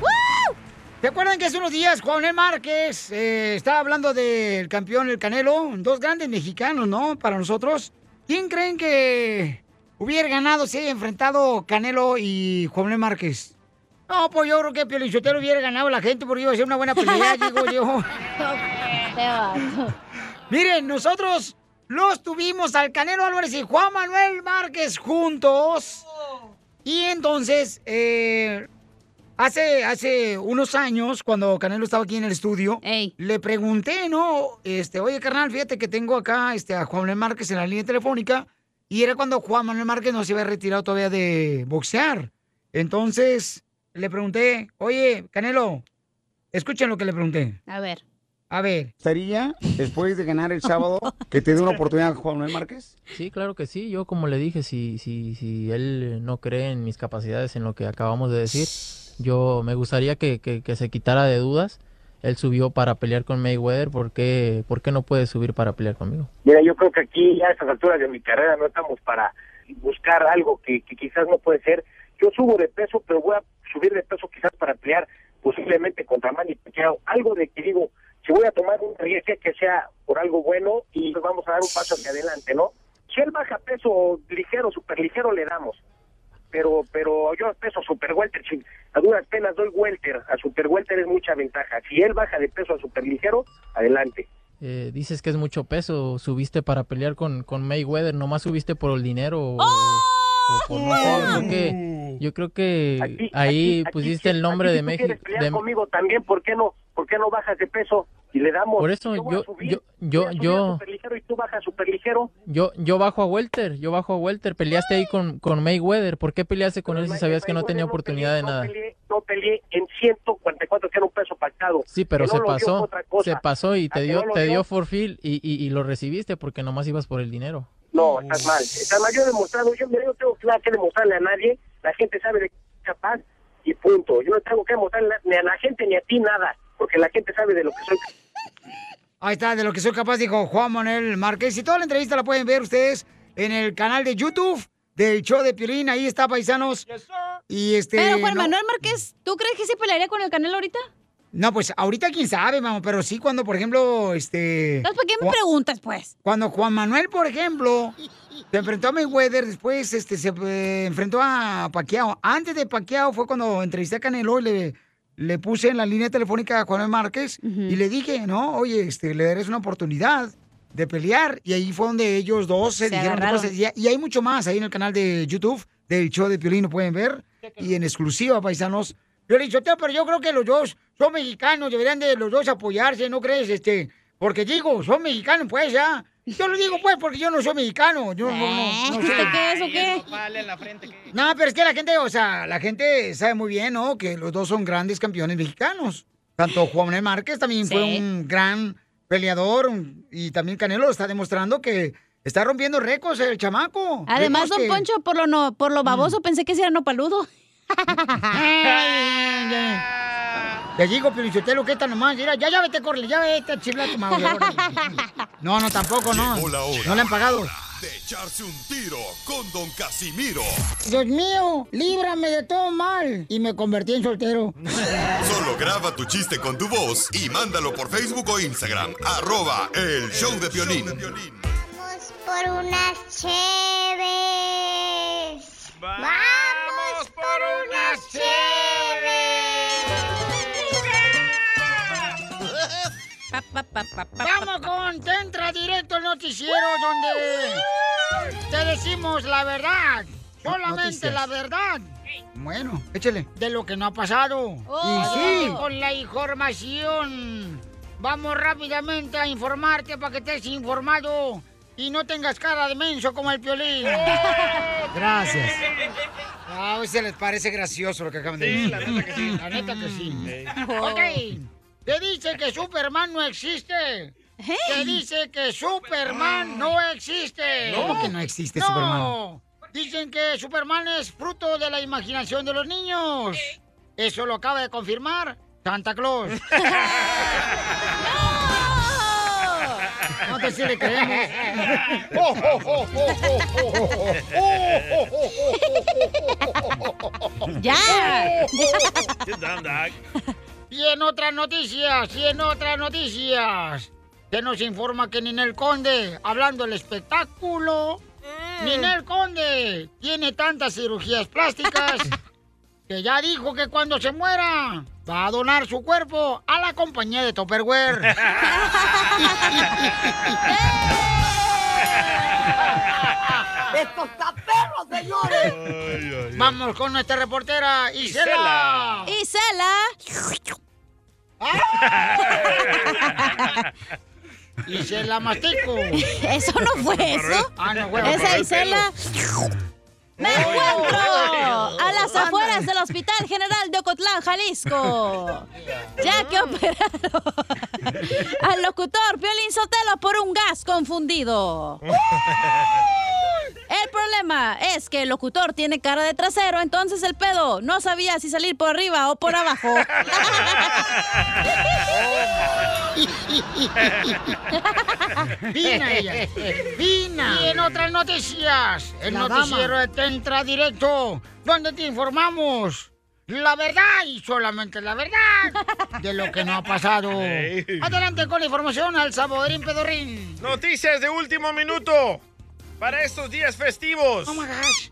¿Se acuerdan que hace unos días Juan L. Márquez eh, estaba hablando del campeón El Canelo? Dos grandes mexicanos, ¿no? Para nosotros. ¿Quién creen que hubiera ganado si haya enfrentado Canelo y Juan L. Márquez? No, pues yo creo que Piolichotero hubiera ganado la gente porque iba a ser una buena pelea, digo yo. Miren, nosotros los tuvimos al Canelo Álvarez y Juan Manuel Márquez juntos. Y entonces, eh, hace, hace unos años, cuando Canelo estaba aquí en el estudio, le pregunté, ¿no? Este, oye, carnal, fíjate que tengo acá este, a Juan Manuel Márquez en la línea telefónica. Y era cuando Juan Manuel Márquez no se había retirado todavía de boxear. Entonces, le pregunté, oye, Canelo, escuchen lo que le pregunté. A ver. A ver. ¿Estaría después de ganar el sábado que te dé una oportunidad Juan Manuel Márquez? Sí, claro que sí. Yo, como le dije, si, si, si él no cree en mis capacidades, en lo que acabamos de decir, yo me gustaría que, que- que se quitara de dudas. Él subió para pelear con Mayweather. ¿Por qué, ¿Por qué no puede subir para pelear conmigo? Mira, yo creo que aquí ya a estas alturas de mi carrera no estamos para buscar algo que, que quizás no puede ser. Yo subo de peso, pero voy a subir de peso quizás para pelear posiblemente contra Manny Pacquiao. Algo de que digo, si voy a tomar un riesgo que sea por algo bueno y pues vamos a dar un paso hacia adelante, ¿no? Si él baja peso ligero, super ligero, le damos. Pero pero yo peso super welter, si a duras penas doy welter, a super welter es mucha ventaja. Si él baja de peso a super ligero, adelante. Eh, dices que es mucho peso. ¿Subiste para pelear con, con Mayweather? ¿Nomás subiste por el dinero? O, por no yo creo que, yo creo que ahí pusiste el nombre Aquí, de México. quieres pelear de- conmigo también, ¿por qué no? ¿Por qué no bajas de peso y le damos? Por eso a yo- subir, yo- yo- a yo- a superligero y tú bajas super ligero. Yo, yo bajo a Welter, yo bajo a Welter. Peleaste ahí con, con Mayweather. ¿Por qué peleaste con él si sabías que no tenía oportunidad de nada? Peleé- no peleé en 144, que era un peso pactado. Sí, pero Que no se dio pasó, se pasó y ¿A te que dio, no te dio? dio for feel y, y, y lo recibiste porque nomás ibas por el dinero. No, estás mal. Estás mal. Yo he demostrado, yo, yo no tengo nada que demostrarle a nadie. La gente sabe de qué es capaz y punto. Yo no tengo que demostrarle ni a la gente ni a ti nada, porque la gente sabe de lo que soy. Ahí está, de lo que soy capaz, dijo Juan Manuel Márquez. Y toda la entrevista la pueden ver ustedes en el canal de YouTube del show de Piolín. Ahí está, paisanos. Y este. Pero Juan no- Manuel Márquez, ¿tú crees que se pelearía con el Canelo ahorita? No, pues ahorita quién sabe, mamá, pero sí cuando, por ejemplo, este... Entonces, ¿por qué me preguntas, pues? Cuando Juan Manuel, por ejemplo, se enfrentó a Mayweather, después este, se eh, enfrentó a Pacquiao. Antes de Pacquiao fue cuando entrevisté a Canelo y le, le puse en la línea telefónica a Juan Manuel Márquez y le dije, no, oye, este, le darás una oportunidad de pelear. Y ahí fue donde ellos dos se, Se dijeron cosas. Y, y hay mucho más ahí en el canal de YouTube del show de Piolín, lo pueden ver. Y en exclusiva, paisanos. Yo le he dicho, "Teo, pero yo creo que los dos son mexicanos, deberían de los dos apoyarse, ¿no crees? Este, porque digo, son mexicanos, pues ya. Yo lo digo, pues, porque yo no soy mexicano. Yo no, no, no sé. ¿Qué es o qué? No, pero es que la gente, o sea, la gente sabe muy bien, ¿no? Que los dos son grandes campeones mexicanos. Tanto Juan Márquez también fue un gran peleador y también Canelo está demostrando que está rompiendo récords el chamaco. Además, Récords don que- Poncho, por lo, no, por lo baboso, Mm. pensé que sí era no paludo. Te digo, Pelichotelo, que está nomás. Mira, ya, ya vete, corre, ya vete a chiflar a tu madre. No, no, tampoco, no. Llegó la hora. No le han pagado. De echarse un tiro con Don Casimiro. Dios mío, líbrame de todo mal. Y me convertí en soltero. Solo graba tu chiste con tu voz y mándalo por Facebook o Instagram. Arroba el show de violín. por unas cheves. Vamos por unas Vamos con Tentra Directo, el noticiero donde te decimos la verdad. Solamente Noticias. la verdad. Bueno, échale. De lo que no ha pasado. Oh. Y sí, con la información. Vamos rápidamente a informarte para que estés informado y no tengas cara de menso como el piolín. Gracias. A veces les parece gracioso lo que acaban de Sí, decir. la neta que sí. La neta que sí. Sí. Ok. Te dice que Superman no existe. Te dice que Superman no existe. ¿Cómo que no existe No. Superman? Dicen que Superman es fruto de la imaginación de los niños. Eso lo acaba de confirmar Santa Claus. No te sí le creemos. Ya. Y en otras noticias, y en otras noticias, se nos informa que Ninel Conde, hablando del espectáculo, Ninel Conde tiene tantas cirugías plásticas que ya dijo que cuando se muera va a donar su cuerpo a la compañía de Topperware. ¡Esto está perro, señores! Vamos con nuestra reportera Isela. Isela. Isela Mastico. Eso no fue eso. Ah, no, fue. Esa Isela. Me encuentro a las afueras del Hospital General de Ocotlán, Jalisco. Ya que operaron al locutor Piolín Sotelo por un gas confundido. El problema es que el locutor tiene cara de trasero, entonces el pedo no sabía si salir por arriba o por abajo. Vina ella. Vina. Y en otras noticias, el La noticiero dama. de Tentra Directo, donde te informamos la verdad y solamente la verdad de lo que no ha pasado. Adelante con la información al Saborín Pedorrín. Noticias de último minuto para estos días festivos. Oh my gosh.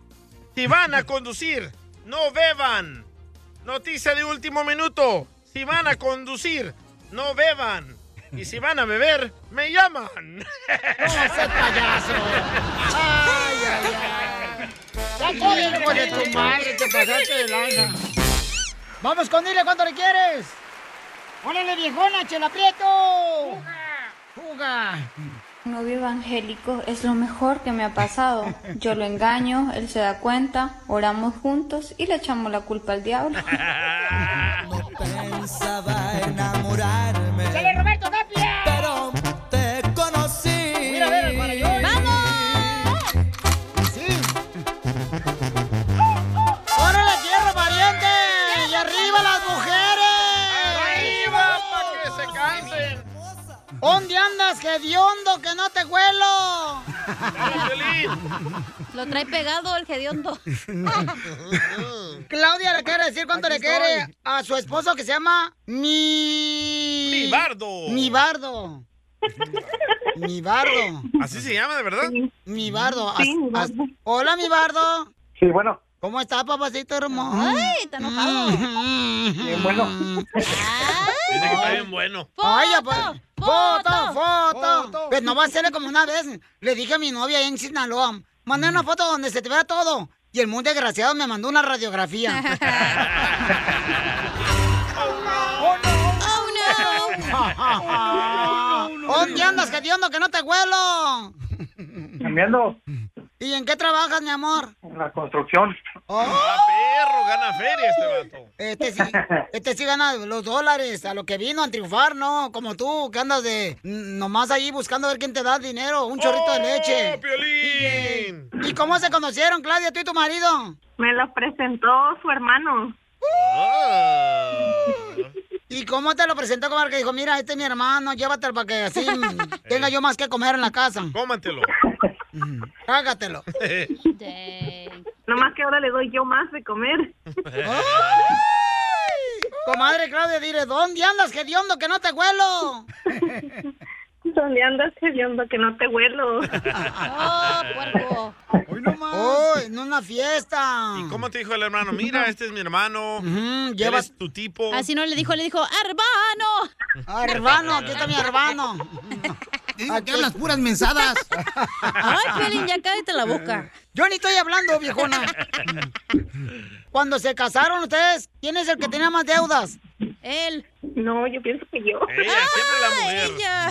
Si van a conducir, no beban. Noticia de último minuto. Si van a conducir, no beban. Y si van a beber, me llaman. ¡No seas payaso! ¡Ay, ay, ay! Hijo de tu madre, te pasaste de lanza. Vamos con dile cuánto le quieres. Órale, viejona, chela prieto. Fuga. Mi novio evangélico es lo mejor que me ha pasado. Yo lo engaño, él se da cuenta, oramos juntos y le echamos la culpa al diablo. Pensaba ¿Dónde andas, hediondo, que no te huelo? Lo trae pegado el hediondo. Claudia le quiere decir cuánto Aquí le quiere estoy. a su esposo que se llama Mi... Mi bardo. Mi bardo. Mi bardo. ¿Así se llama, de verdad? Mi bardo. Sí, As- mi as- bardo. Hola, mi bardo. Sí, bueno. ¿Cómo está, papacito hermoso? Ay, está enojado. Bien, bueno. Dice que está bien bueno. Ay, pues. Foto, foto. Pues no va a hacerle como una vez. Le dije a mi novia ahí en Sinaloa, mandé una foto donde se te vea todo. Y el muy desgraciado me mandó una radiografía. Oh, ¿Dónde andas, que no te huelo? Cambiando ¿Y en qué trabajas, mi amor? en la construcción. ¡Ah, perro! Gana feria este vato. Este sí, este sí gana los dólares, a lo que vino a triunfar, ¿no? Como tú, que andas de mm, nomás ahí buscando a ver quién te da dinero, un chorrito de leche. ¡Oh, Piolín! ¿Y cómo se conocieron, Claudia, tú y tu marido? Me lo presentó su hermano. Ah. ¿Y cómo te lo presentó, comadre? Que dijo, mira, este es mi hermano, llévatelo para que así tenga yo más que comer en la casa. Cómatelo. Hágatelo. Nomás que ahora le doy yo más de comer. Comadre Claudia, dile, ¿dónde andas, hediondo, que no te huelo? ¿Dónde andas viendo que no te huelo? ¡Oh, puerco! ¡Oh, en una fiesta! ¿Y cómo te dijo el hermano? Mira, este es mi hermano. llevas- Eres tu tipo. Así no le dijo, le dijo, ¡Hermano! Ah, hermano, aquí está mi hermano. que hablas puras mensadas. Ay, Piolín, ya cállate la boca. Yo ni estoy hablando, viejona. Cuando se casaron ustedes, ¿quién es el que tenía más deudas? Él. No, yo pienso que yo. Ella, siempre la mujer. Ella.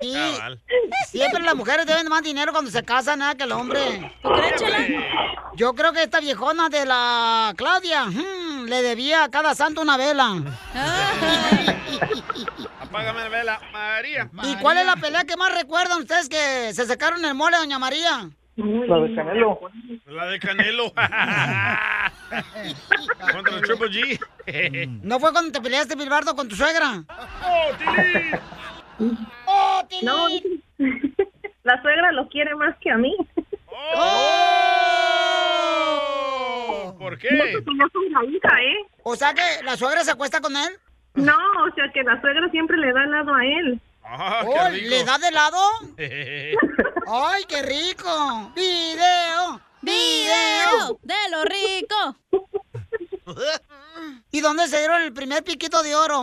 Sí, Cabal. siempre las mujeres deben más dinero cuando se casan nada que el hombre. ¿Tú crees, Chela? Yo creo que esta viejona de la Claudia hmm, le debía a cada santo una vela. Apágame la vela, María. ¿Y cuál es la pelea que más recuerdan ustedes que se secaron el mole, doña María? La de Canelo. La de Canelo. Contra el Triple G. ¿No fue cuando te peleaste, Bilbardo, con tu suegra? ¡Oh, Tilín! ¡Oh! No, la suegra lo quiere más que a mí. ¡Oh! ¿Por qué? No, porque yo soy la hija, ¿eh? O sea que la suegra se acuesta con él. No, o sea que la suegra siempre le da helado a él. Ah, Oh. ¿Le da de lado? ¡Ay, qué rico! ¡Video! ¡Video! ¡De lo rico! ¿Y dónde se dieron el primer piquito de oro?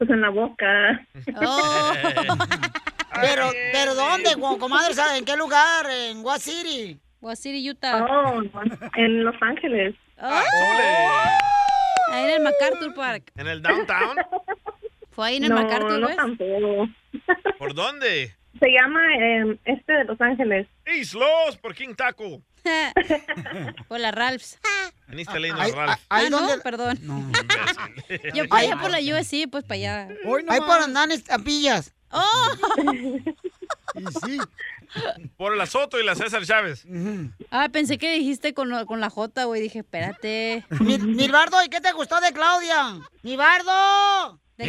Pues en la boca. Oh. Pero, ¿pero dónde, co- comadre? ¿sabe? ¿En qué lugar? ¿En What City? What City, Utah. Oh, en Los Ángeles. Oh. Ahí en el MacArthur Park. ¿En el downtown? Fue ahí en el no, MacArthur, no ¿ves? tampoco. ¿Por dónde? Se llama eh, este de Los Ángeles. Islos, por King Taco. Por la Ralphs. Veniste leyendo Ahí- Ralph. ahí ah, no, perdón. Imbécil. Yo por allá por la USC, pues para allá. Ahí por andar estampillas. ¡Oh! Por la Soto y la César Chávez. Ah, pensé que dijiste con, lo- con la J, güey. Dije, espérate. Mi, Milbardo, ¿y qué te gustó de Claudia? ¡Milbardo! Le-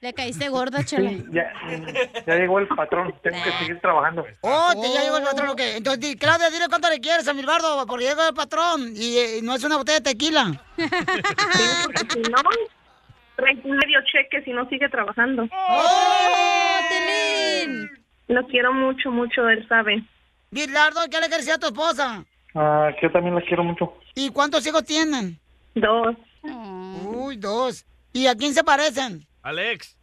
Le caíste gorda, chela. Ya, ya llegó el patrón. Tengo que seguir trabajando. Oh, te ya llegó el patrón, ok. Entonces, di- Claudia, dile cuánto le quieres a Milbardo, porque llegó el patrón y, eh, no es una botella de tequila. Si no, trae medio cheque si no sigue trabajando. ¡Oh, Tilín! Lo quiero mucho, mucho, él sabe. Milbardo, ¿qué le quieres decir a tu esposa? Ah, que yo también la quiero mucho. ¿Y cuántos hijos tienen? Dos. Uy, dos. ¿Y a quién se parecen? Alex.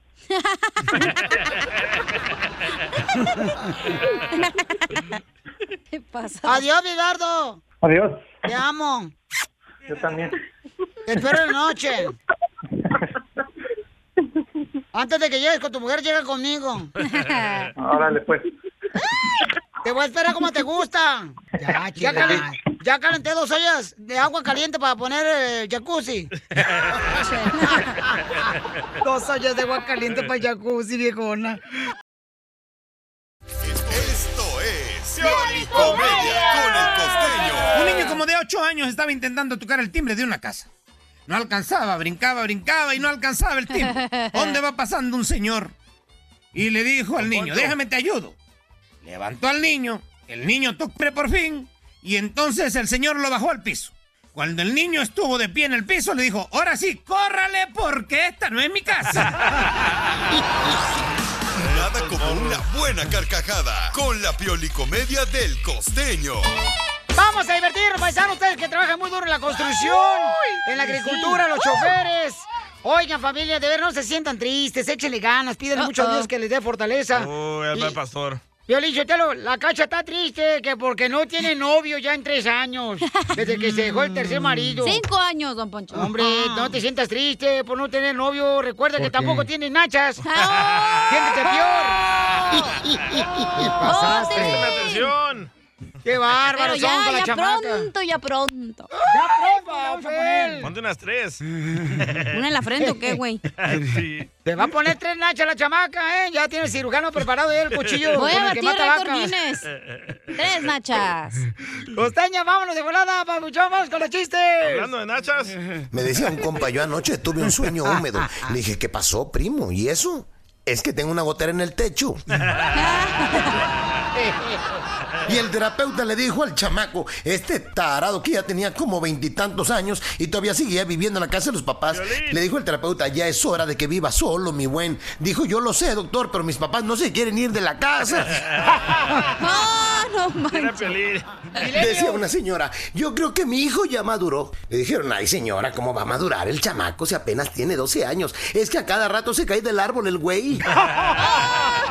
¿Qué pasa? Adiós, Milbardo. Adiós. Te amo. Yo también. Te espero en la noche. Antes de que llegues con tu mujer, llega conmigo. Órale, pues. Te voy a esperar como te gusta. Ya, ya, calen- ya calenté dos ollas de agua caliente para poner el jacuzzi. dos ollas de agua caliente para el jacuzzi, viejona. Esto es Piolicomedia con el costeño. Un niño como de 8 años estaba intentando tocar el timbre de una casa. No alcanzaba, brincaba, brincaba y no alcanzaba el timbre. ¿Dónde va pasando un señor? Y le dijo al niño, déjame te ayudo. Levantó al niño, el niño tocó por fin y entonces el señor lo bajó al piso. Cuando el niño estuvo de pie en el piso, le dijo, ahora sí, córrale porque esta no es mi casa. Nada como una buena carcajada con la Piolicomedia del costeño. Vamos a divertirnos, paisanos, ustedes que trabajan muy duro en la construcción, en la agricultura, los choferes. Oigan, familia, de ver, no se sientan tristes, échenle ganas, pídenle mucho a. Dios que les dé fortaleza. Uy, va el pastor. Violín Sotelo, la cacha está triste que porque no tiene novio ya en tres años, desde que se dejó el tercer marido. Cinco años, don Poncho. Hombre, no te sientas triste por no tener novio. Recuerda que tampoco tienes nachas. Siéntete peor. ¿Qué pasaste? Préstame atención. Qué bárbaro Pero son con ya, la ya chamaca. pronto, ya pronto. Ya pronto, vamos a poner. Ponte unas tres. ¿Una en la frente o qué, güey? Sí. Te va a poner tres nachas la chamaca, ¿eh? Ya tiene el cirujano preparado ya el cuchillo Voy con a batir. Guinness. Tres nachas. Costeña, vámonos de volada, papuchón, vamos con los chistes. Hablando de nachas. Me decía un compa, yo anoche tuve un sueño húmedo. Le dije, ¿qué pasó, primo? ¿Y eso? Es que tengo una gotera en el techo. Y el terapeuta le dijo al chamaco, este tarado que ya tenía como veintitantos años y todavía seguía viviendo en la casa de los papás, le dijo el terapeuta, ya es hora de que viva solo, mi buen. Dijo, yo lo sé, doctor, pero mis papás no se quieren ir de la casa. Ah, no. Decía una señora, yo creo que mi hijo ya maduró. Le dijeron, ay señora, ¿cómo va a madurar el chamaco si apenas tiene 12 años? Es que a cada rato se cae del árbol el güey.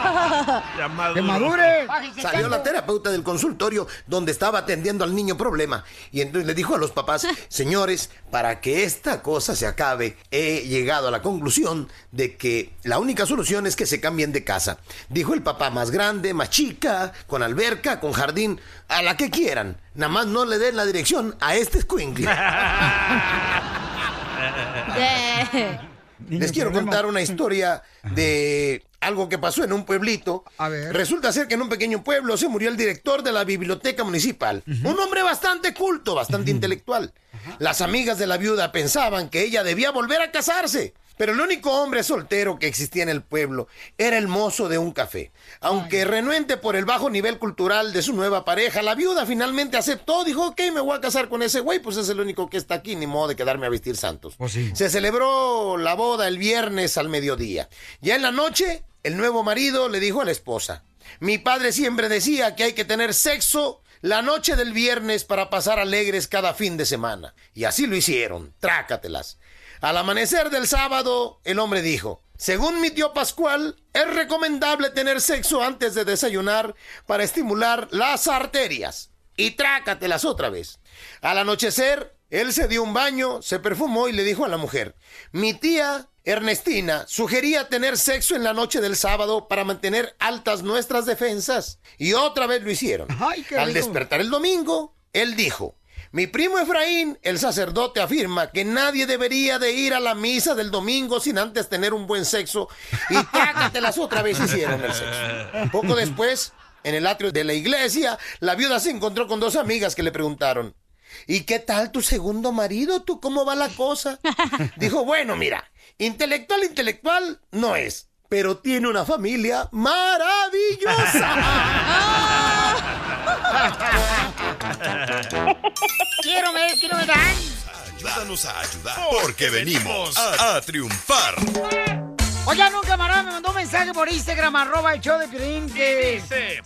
Ya maduro. ¡Que madure! Salió la terapeuta del consultorio donde estaba atendiendo al niño problema y entonces le dijo a los papás, señores, para que esta cosa se acabe, he llegado a la conclusión de que la única solución es que se cambien de casa. Dijo el papá, más grande, más chica, con alberca, con jardín, a la que quieran. Nada más no le den la dirección a este Les quiero contar una historia de algo que pasó en un pueblito. Resulta ser que en un pequeño pueblo se murió el director de la biblioteca municipal. Un hombre bastante culto, bastante intelectual. Las amigas de la viuda pensaban que ella debía volver a casarse. Pero el único hombre soltero que existía en el pueblo era el mozo de un café. Aunque renuente por el bajo nivel cultural de su nueva pareja, la viuda finalmente aceptó, dijo, ok, me voy a casar con ese güey, pues es el único que está aquí, ni modo de quedarme a vestir santos. Se celebró la boda el viernes al mediodía. Ya en la noche, el nuevo marido le dijo a la esposa, mi padre siempre decía que hay que tener sexo la noche del viernes para pasar alegres cada fin de semana. Y así lo hicieron, trácatelas. Al amanecer del sábado, el hombre dijo, según mi tío Pascual, es recomendable tener sexo antes de desayunar para estimular las arterias. Y trácatelas otra vez. Al anochecer, él se dio un baño, se perfumó y le dijo a la mujer, mi tía Ernestina sugería tener sexo en la noche del sábado para mantener altas nuestras defensas. Y otra vez lo hicieron. Al despertar el domingo, él dijo, mi primo Efraín, el sacerdote, afirma que nadie debería de ir a la misa del domingo sin antes tener un buen sexo y trácatelas otra vez hicieron el sexo. Poco después, en el atrio de la iglesia, la viuda se encontró con dos amigas que le preguntaron, ¿y qué tal tu segundo marido? ¿Tú cómo va la cosa? Dijo, bueno, mira, intelectual, intelectual no es, pero tiene una familia maravillosa. quiero ver, quiero ver. Ayúdanos a ayudar porque venimos a, a triunfar. Oigan, un camarada me mandó un mensaje por Instagram, arroba el show de Piolín, que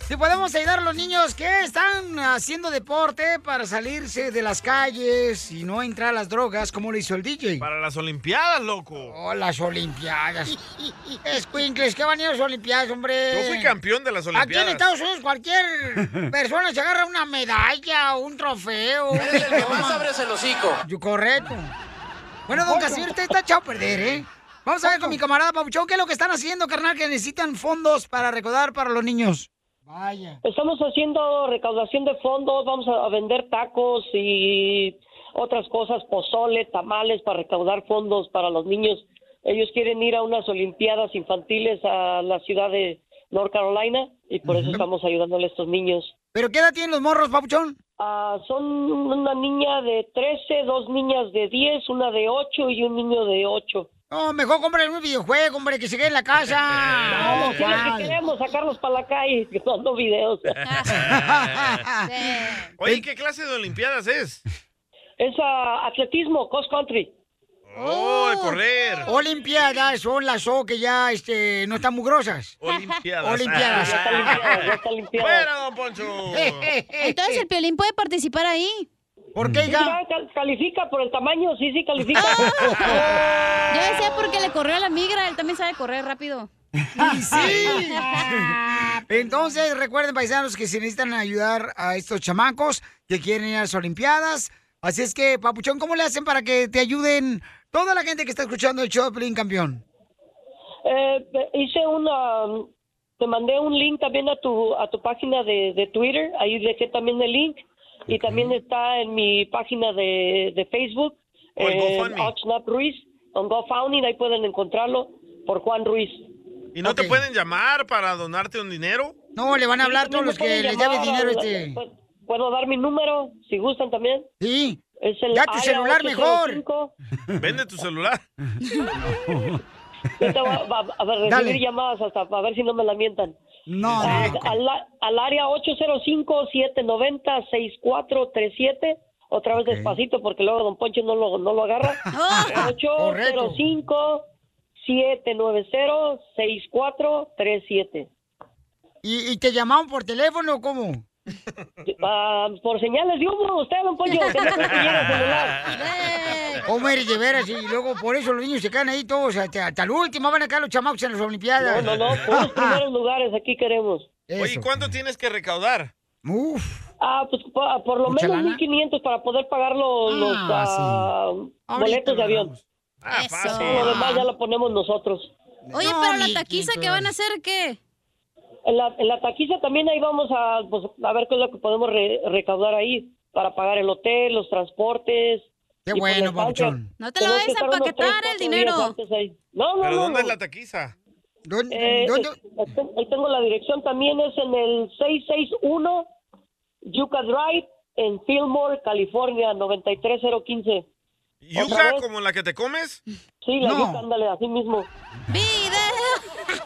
si podemos ayudar a los niños que están haciendo deporte para salirse de las calles y no entrar a las drogas, como lo hizo el DJ. Para las Olimpiadas, loco. Oh, las Olimpiadas. Escuincles, ¿qué van a ir a las Olimpiadas, hombre? Yo fui campeón de las Aquí en Olimpiadas. Estados Unidos cualquier persona se agarra una medalla, un trofeo. Eres el que más abres el hocico. Yo, correcto. Bueno, don Casimiro, usted está echado a perder, ¿eh? Vamos a ver con mi camarada Papuchón, ¿qué es lo que están haciendo, carnal? Que necesitan fondos para recaudar para los niños. Vaya. Estamos haciendo recaudación de fondos, vamos a vender tacos y otras cosas, pozole, tamales para recaudar fondos para los niños. Ellos quieren ir a unas Olimpiadas infantiles a la ciudad de North Carolina y por eso estamos ayudándole a estos niños. ¿Pero qué edad tienen los morros, Papuchón? Ah, son una niña de 13, dos niñas de 10, una de 8 y un niño de 8. No, mejor compren un videojuego, hombre, que se quede en la casa. No, ¿qué es lo que queremos? Sacarlos para la calle, grabando videos. Oye, ¿qué clase de Olimpiadas es? Es ah, atletismo, cross country. Oh, de correr. Olimpiadas son las O que ya este, no están mugrosas. Olimpiadas. Olimpiadas. Ya está limpiada, ya está limpiada. ¡Fuera, don Poncho! Entonces el Piolín puede participar ahí. ¿Por qué, Sí, ya cal- califica por el tamaño, sí, sí, califica. Yo decía porque le corrió a la migra, él también sabe correr rápido. Y sí. Entonces, recuerden, paisanos, que se necesitan ayudar a estos chamacos que quieren ir a las Olimpiadas. Así es que, Papuchón, ¿cómo le hacen para que te ayuden toda la gente que está escuchando el show Pelín Campeón? Eh, hice una, te mandé un link también a tu a tu página de, de Twitter, ahí dejé también el link y también está en mi página de, de Facebook, O el eh. Oxnap Ruiz, GoFundMe, ahí pueden encontrarlo por Juan Ruiz. ¿Y no te pueden llamar para donarte un dinero? No, le van a hablar Sí, todos los que pueden lleve dinero llamar, este. ¿pu- ¿Puedo dar mi número, si gustan también? Sí. Es el Ya tu celular mejor. 805. Vende tu celular. Va- a ver, recibir Dale. llamadas hasta para ver si no me la mientan. No, Ah, al, al área 805-790-6437. Otra vez despacito porque luego Don Poncho no lo, no lo agarra. 805-790-6437. ¿Y, ¿Y te llamaron por teléfono o cómo? Ah, por señales de humo, usted, Don Poncho, que no celular. ¿Cómo eres de veras? Y luego por eso los niños se quedan ahí todos hasta, hasta el último. Van a quedar los chamacos en las Olimpiadas. No, no, no, por los primeros lugares aquí queremos. Oye, ¿cuánto tienes que recaudar? Uf. Ah, pues por, por lo ¿Mucha menos lana? 1.500 para poder pagar los, los, Ah, ah, boletos de avión. Ah, Todo lo demás ya lo ponemos nosotros. Oye, pero la taquiza que van a hacer, ¿qué? En la, en la taquiza también ahí vamos a, pues, a ver qué es lo que podemos re- recaudar ahí para pagar el hotel, los transportes. Qué pues, bueno, papuchón. No te la Tenemos vayas que a empaquetar el dinero. No, no, ¿Pero no, dónde no. es la taquiza? Eh, es- ahí tengo la dirección también, es en el 661 Yucca Drive en Fillmore, California, 93015. ¿Otra ¿Yuca como la que te comes? Sí, la No. yuca, ándale, así mismo.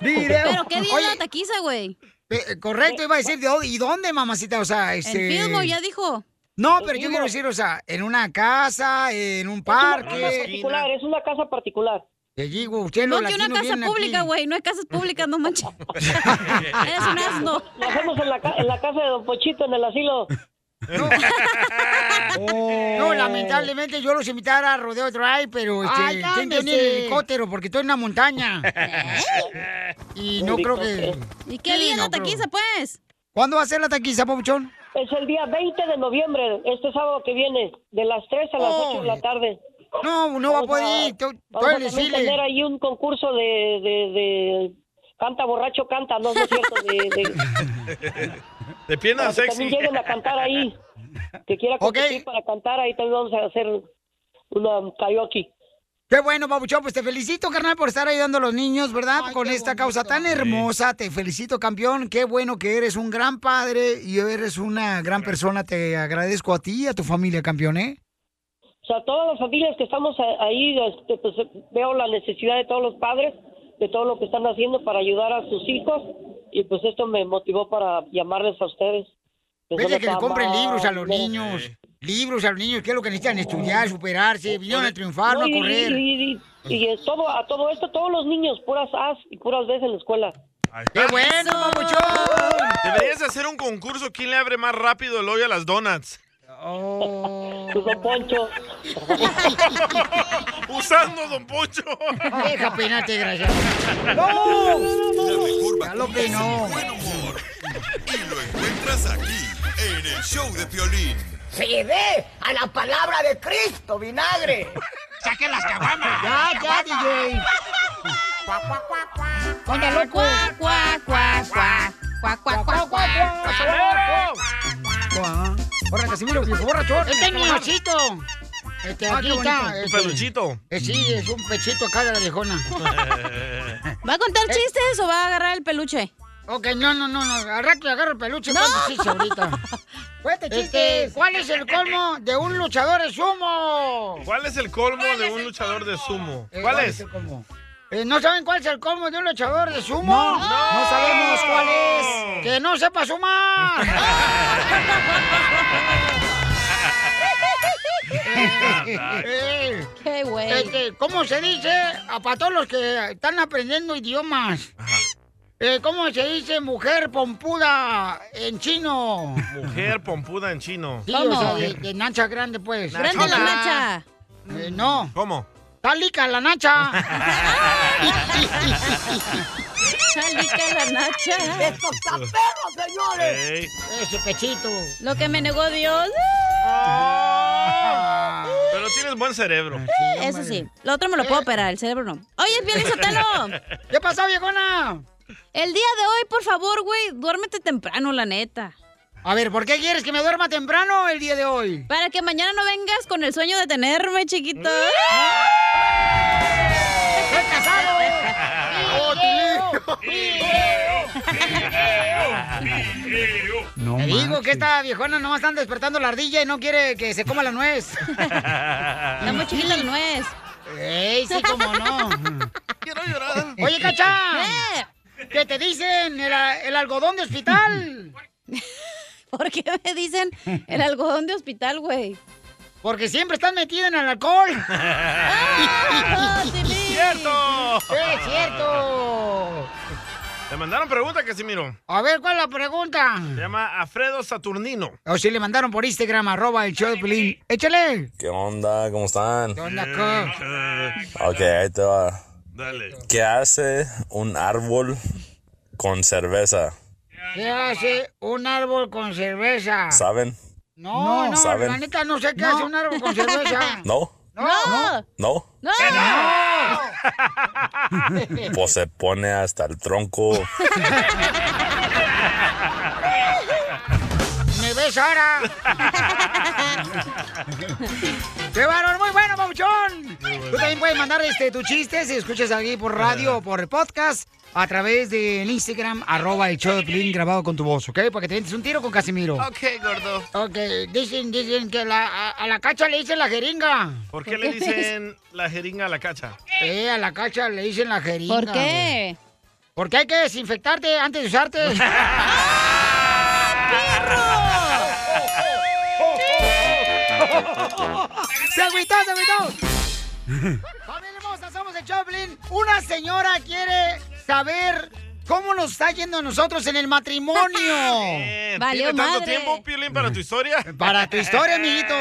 Video. ¿Pero qué día es la taquiza, güey? eh, correcto, iba a decir, ¿de dónde- ¿y dónde, mamacita? O sea, este... En Fillmore, ya dijo. No, pero yo quiero decir, o sea, en una casa, en un Es una casa parque. particular, es una casa particular. Te digo, usted No que una casa pública, güey. No hay casas públicas, no manches. Eres un asno. Lo hacemos en la, en la casa de Don Pochito, en el asilo. No, lamentablemente yo los invitara a Rodeo Drive, pero este, Ay, ¿quién tiene cálmese. el helicóptero? Porque estoy en una montaña. y no creo que... ¿Y qué Sí, día es no la creo. taquiza, pues? ¿Cuándo va a ser la taquiza, Pabuchón? Es el día 20 de noviembre, este sábado que viene, de las 3 a las 8 de la tarde. No, no va a poder ir. Vamos a tener ahí un concurso de, de, de canta borracho canta, no, no es cierto, de, de- De piernas que sexy. también lleguen a cantar ahí. Que quiera competir para cantar ahí, también vamos a hacer una karaoke. Qué bueno, Pabuchón, pues te felicito, carnal, por estar ayudando a los niños, ¿verdad? Con esta causa tan hermosa. Te felicito, campeón. Qué bueno que eres un gran padre y eres una gran persona. Te agradezco a ti y a tu familia, campeón, ¿eh? O sea, todas las familias que estamos ahí, este, pues veo la necesidad de todos los padres, de todo lo que están haciendo para ayudar a sus hijos, y pues esto me motivó para llamarles a ustedes. Que Vete que le compren libros a los niños. libros a los niños, qué es lo que necesitan estudiar, superarse, vinieron a triunfar, no a y- correr. Y, y- todo, a todo esto, todos los niños, puras as y puras veces en la escuela. ¡Qué bueno! Deberías hacer un concurso. ¿Quién le abre más rápido el hoyo a las donuts? Oh. Don Poncho. Usando Don Poncho. Deja penarte, desgraciado. ¡No! Ya lo peinó. Y lo encuentras aquí, en el show de Piolín. Se dé a la palabra de Cristo, vinagre. ¡Saquen las caguamas! Ya, ya, DJ. Ponga loco. Cuac, cuac, cuac, cuac. Cuac, cuac, cuac, cuac. Guau. Borra, Casimiro, viejo borrachón. Este es mi osito. Este, Ah, aquí está. bonito. Un este. peluchito. Eh, sí, es un pechito acá de la viejona. ¿Va a contar chistes o va a agarrar el peluche? Ok, no, no, no, no. Al rato agarro el peluche. No. chistes ahorita. Cuente chistes. ¿Cuál es el colmo de un luchador de sumo? ¿Cuál es el colmo de un luchador de sumo? Eh, ¿Cuál es? el colmo? Eh, ¿No saben cuál es el colmo de un luchador de sumo? No. No sabemos cuál es. Que no sepa sumar. Eh, Qué güey. este, ¿Cómo se dice a para todos los que están aprendiendo idiomas? Eh, ¿Cómo se dice mujer pompuda en chino? Mujer pompuda en chino. Sí, o sea, de, de nacha grande, pues. Grande la nacha. Eh, no. ¿Cómo? Está lica la nacha. Chalica la nacha. ¡Esto está perro, señores! Ey. Ese pechito. Lo que me negó Dios. Pero tienes buen cerebro. Eso sí. Lo otro me lo puedo operar, el cerebro no. Oye, Piolín Sotelo. ¿Qué pasó, viejona? El día de hoy, por favor, güey, duérmete temprano, la neta. A ver, ¿por qué quieres que me duerma temprano el día de hoy? Para que mañana no vengas con el sueño de tenerme, chiquito. ¡Soy casado! No Te digo manches. que esta viejona nomás están despertando la ardilla y no quiere que se coma la nuez. Está muy chiquita la nuez. ¡Ey, sí, cómo no! Quiero llorar. Oye, Cacha, ¿Qué? ¿qué te dicen? ¿El, el algodón de hospital? ¿Por qué me dicen el algodón de hospital, güey? Porque siempre están metidos en el alcohol. ¡Ah! ¡Cierto! ¡Es cierto! Le mandaron pregunta, Casimiro. A ver, ¿cuál es la pregunta? Se llama Alfredo Saturnino. O si le mandaron por Instagram, arroba el show de Pelín. ¡Échale! ¿Qué onda? ¿Cómo están? ¿Qué onda, co? Ok, ahí te va. Dale. ¿Qué hace un árbol con cerveza? ¿Qué hace un árbol con cerveza? ¿Saben? No, no, ¿Saben? la neta no sé qué hace un árbol con cerveza. ¿No? No. ¿No? ¡No! Pues se pone hasta el tronco. Me ves ahora. ¡Qué varón! ¡Muy bueno, papuchón! Tú también puedes mandar este, tu chiste si escuchas aquí por radio o por podcast a través del Instagram, arroba el show de grabado con tu voz, ¿ok? Para que te des un tiro con Casimiro. Ok, gordo. Ok, dicen, dicen que la- a, a la cacha le dicen la jeringa. ¿Por qué le dicen la jeringa a la cacha? Eh, a la cacha le dicen la jeringa. ¿Por qué? Porque hay que desinfectarte antes de usarte. ¡Se agüitó, se agüitó! Familia hermosa, somos el Choplin. Una señora quiere saber cómo nos está yendo a nosotros en el matrimonio. Eh, Valió ¿Tienes tanto madre. tiempo, Piolín, para tu historia? Para tu historia, amiguito.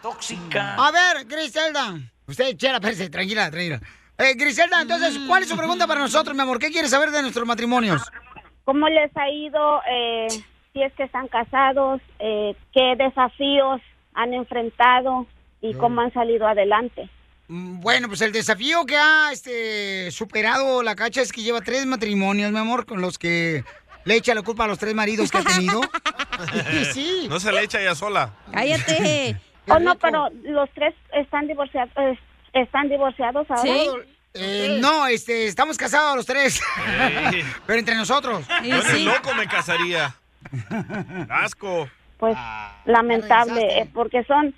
Tóxica. A ver, Griselda. Usted, chela, perse, tranquila, tranquila. Eh, Griselda, entonces, ¿cuál es su pregunta para nosotros, mi amor? ¿Qué quiere saber de nuestros matrimonios? ¿Cómo les ha ido? eh, si es que están casados, eh, ¿qué desafíos han enfrentado y cómo han salido adelante? Mm, Bueno, pues el desafío que ha este, superado la cacha es que lleva tres matrimonios, mi amor, con los que le echa la culpa a los tres maridos que ha tenido. Sí. No se le echa ella sola. Cállate. Oh, no, pero los tres están divorciados, eh, están divorciados ahora. Eh, no, este, estamos casados los tres. Pero entre nosotros. Yo ni loco me casaría. Asco. Pues lamentable, eh, porque son,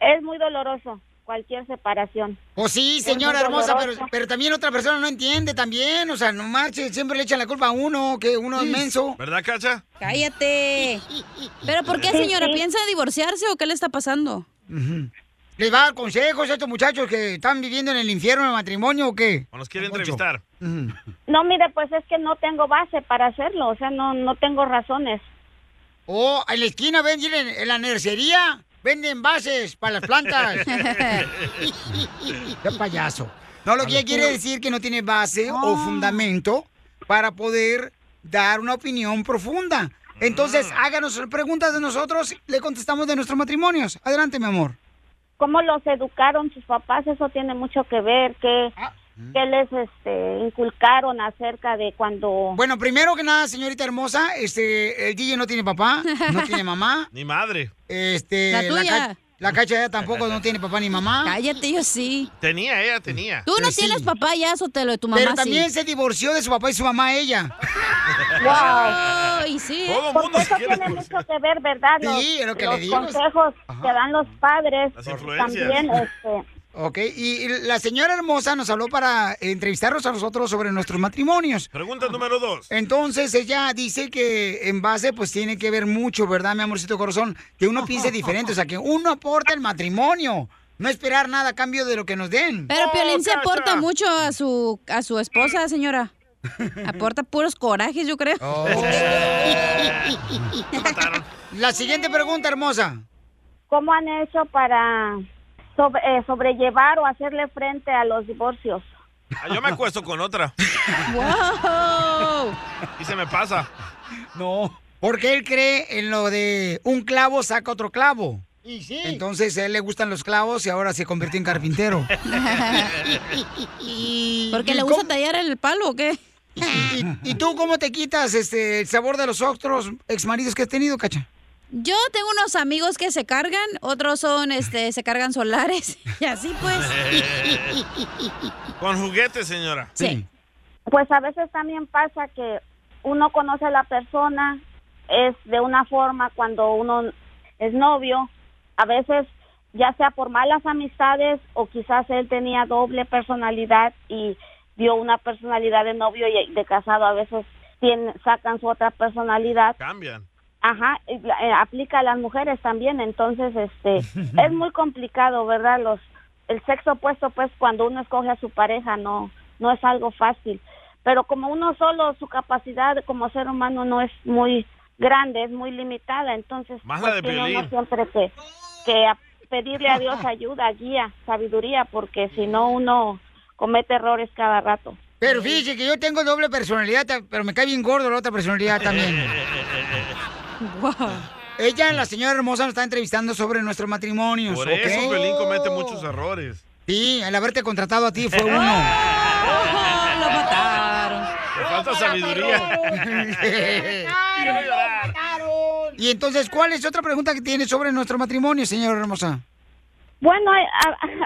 es muy doloroso. cualquier separación. Pues sí, señora hermosa, pero, también otra persona no entiende también. O sea, no marche, siempre le echan la culpa a uno, que uno es menso. ¿Verdad, Cacha? Cállate. ¿Pero por qué, Sí, señora? sí. ¿Piensa divorciarse o qué le está pasando? ¿Les va a dar consejos a estos muchachos que están viviendo en el infierno en el matrimonio o qué? O nos quiere entrevistar. No, mire, pues es que no tengo base para hacerlo, o sea, no, no tengo razones. O en la esquina venden, en, en la nercería, venden bases para las plantas. Qué payaso. No, lo que ella quiere decir que no tiene base o fundamento para poder dar una opinión profunda. Entonces, háganos preguntas de nosotros, le contestamos de nuestros matrimonios. Adelante, mi amor. ¿Cómo los educaron sus papás? Eso tiene mucho que ver. ¿Qué, Ah. Qué les este, inculcaron acerca de cuando... Bueno, primero que nada, señorita hermosa, este, el DJ no tiene papá, no tiene mamá. Ni madre. Este, La tuya. la cacha ya tampoco no tiene papá ni mamá. Cállate, yo sí. Tenía, ella tenía. Tú no tienes papá ya, Sotelo, de tu mamá Pero sí. también se divorció de su papá y su mamá ella. Wow. y sí. Porque eso tiene mucho que ver, ¿verdad? Los, Sí, es lo que los le digo. consejos que dan los padres Las influencias. también, este, Ok, y la señora hermosa nos habló para entrevistarnos a nosotros sobre nuestros matrimonios. Pregunta número dos. Entonces ella dice que en base pues tiene que ver mucho, ¿verdad, mi amorcito corazón? Que uno piense diferente, o sea, que uno aporta el matrimonio, no esperar nada a cambio de lo que nos den. Pero Piolín se aporta mucho a su, a su esposa, señora. Aporta puros corajes, yo creo. Oh. La siguiente pregunta, hermosa. ¿cómo han hecho para sobre- eh, sobrellevar o hacerle frente a los divorcios? Ah, yo me acuesto con otra. ¡Wow! Y se me pasa. No. Porque él cree en lo de un clavo saca otro clavo. Y sí. Entonces a él le gustan los clavos y ahora se convirtió en carpintero. ¿Porque le gusta tallar el palo o qué? ¿Y, y tú cómo te quitas este el sabor de los otros exmaridos que has tenido, cacha? Yo tengo unos amigos que se cargan, otros son, este, se cargan solares. Y así pues. Con juguetes, señora. Sí. Pues a veces también pasa que uno conoce a la persona, es de una forma cuando uno es novio, a veces ya sea por malas amistades o quizás él tenía doble personalidad y dio una personalidad de novio y de casado, a veces tienen, sacan su otra personalidad. Cambian. Ajá, eh, aplica a las mujeres también, entonces este es muy complicado, ¿verdad? Los el sexo opuesto pues cuando uno escoge a su pareja no no es algo fácil, pero como uno solo su capacidad como ser humano no es muy grande, es muy limitada, entonces Más la de tiene uno Piolín. siempre que que a- pedirle a Dios ayuda, guía, sabiduría, porque si no uno comete errores cada rato. Pero fíjese que yo tengo doble personalidad, pero me cae bien gordo la otra personalidad también. Ella, la señora hermosa, nos está entrevistando sobre nuestros matrimonios. Por ¿ok? eso Pelín comete muchos errores. Sí, el haberte contratado a ti fue uno. lo mataron. Le falta sabiduría. y entonces, ¿cuál es otra pregunta que tiene sobre nuestro matrimonio, señora hermosa? Bueno,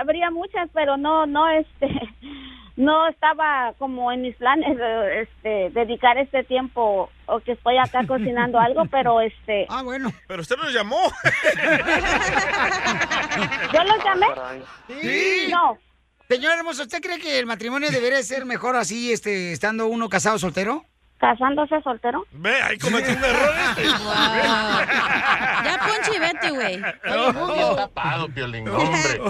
habría muchas, pero no, no, este, no estaba como en mis planes, eh, este, dedicar este tiempo o que estoy acá cocinando algo, pero este. Ah, bueno. Pero usted nos llamó. ¿Yo los llamé? Sí. No. Señora hermosa, ¿usted cree que el matrimonio debería ser mejor así, este, estando uno casado soltero? ¿Casándose soltero? Ve, ahí cometí un error. este. Ya ponche y vete, güey. Bien tapado, Piolín, hombre.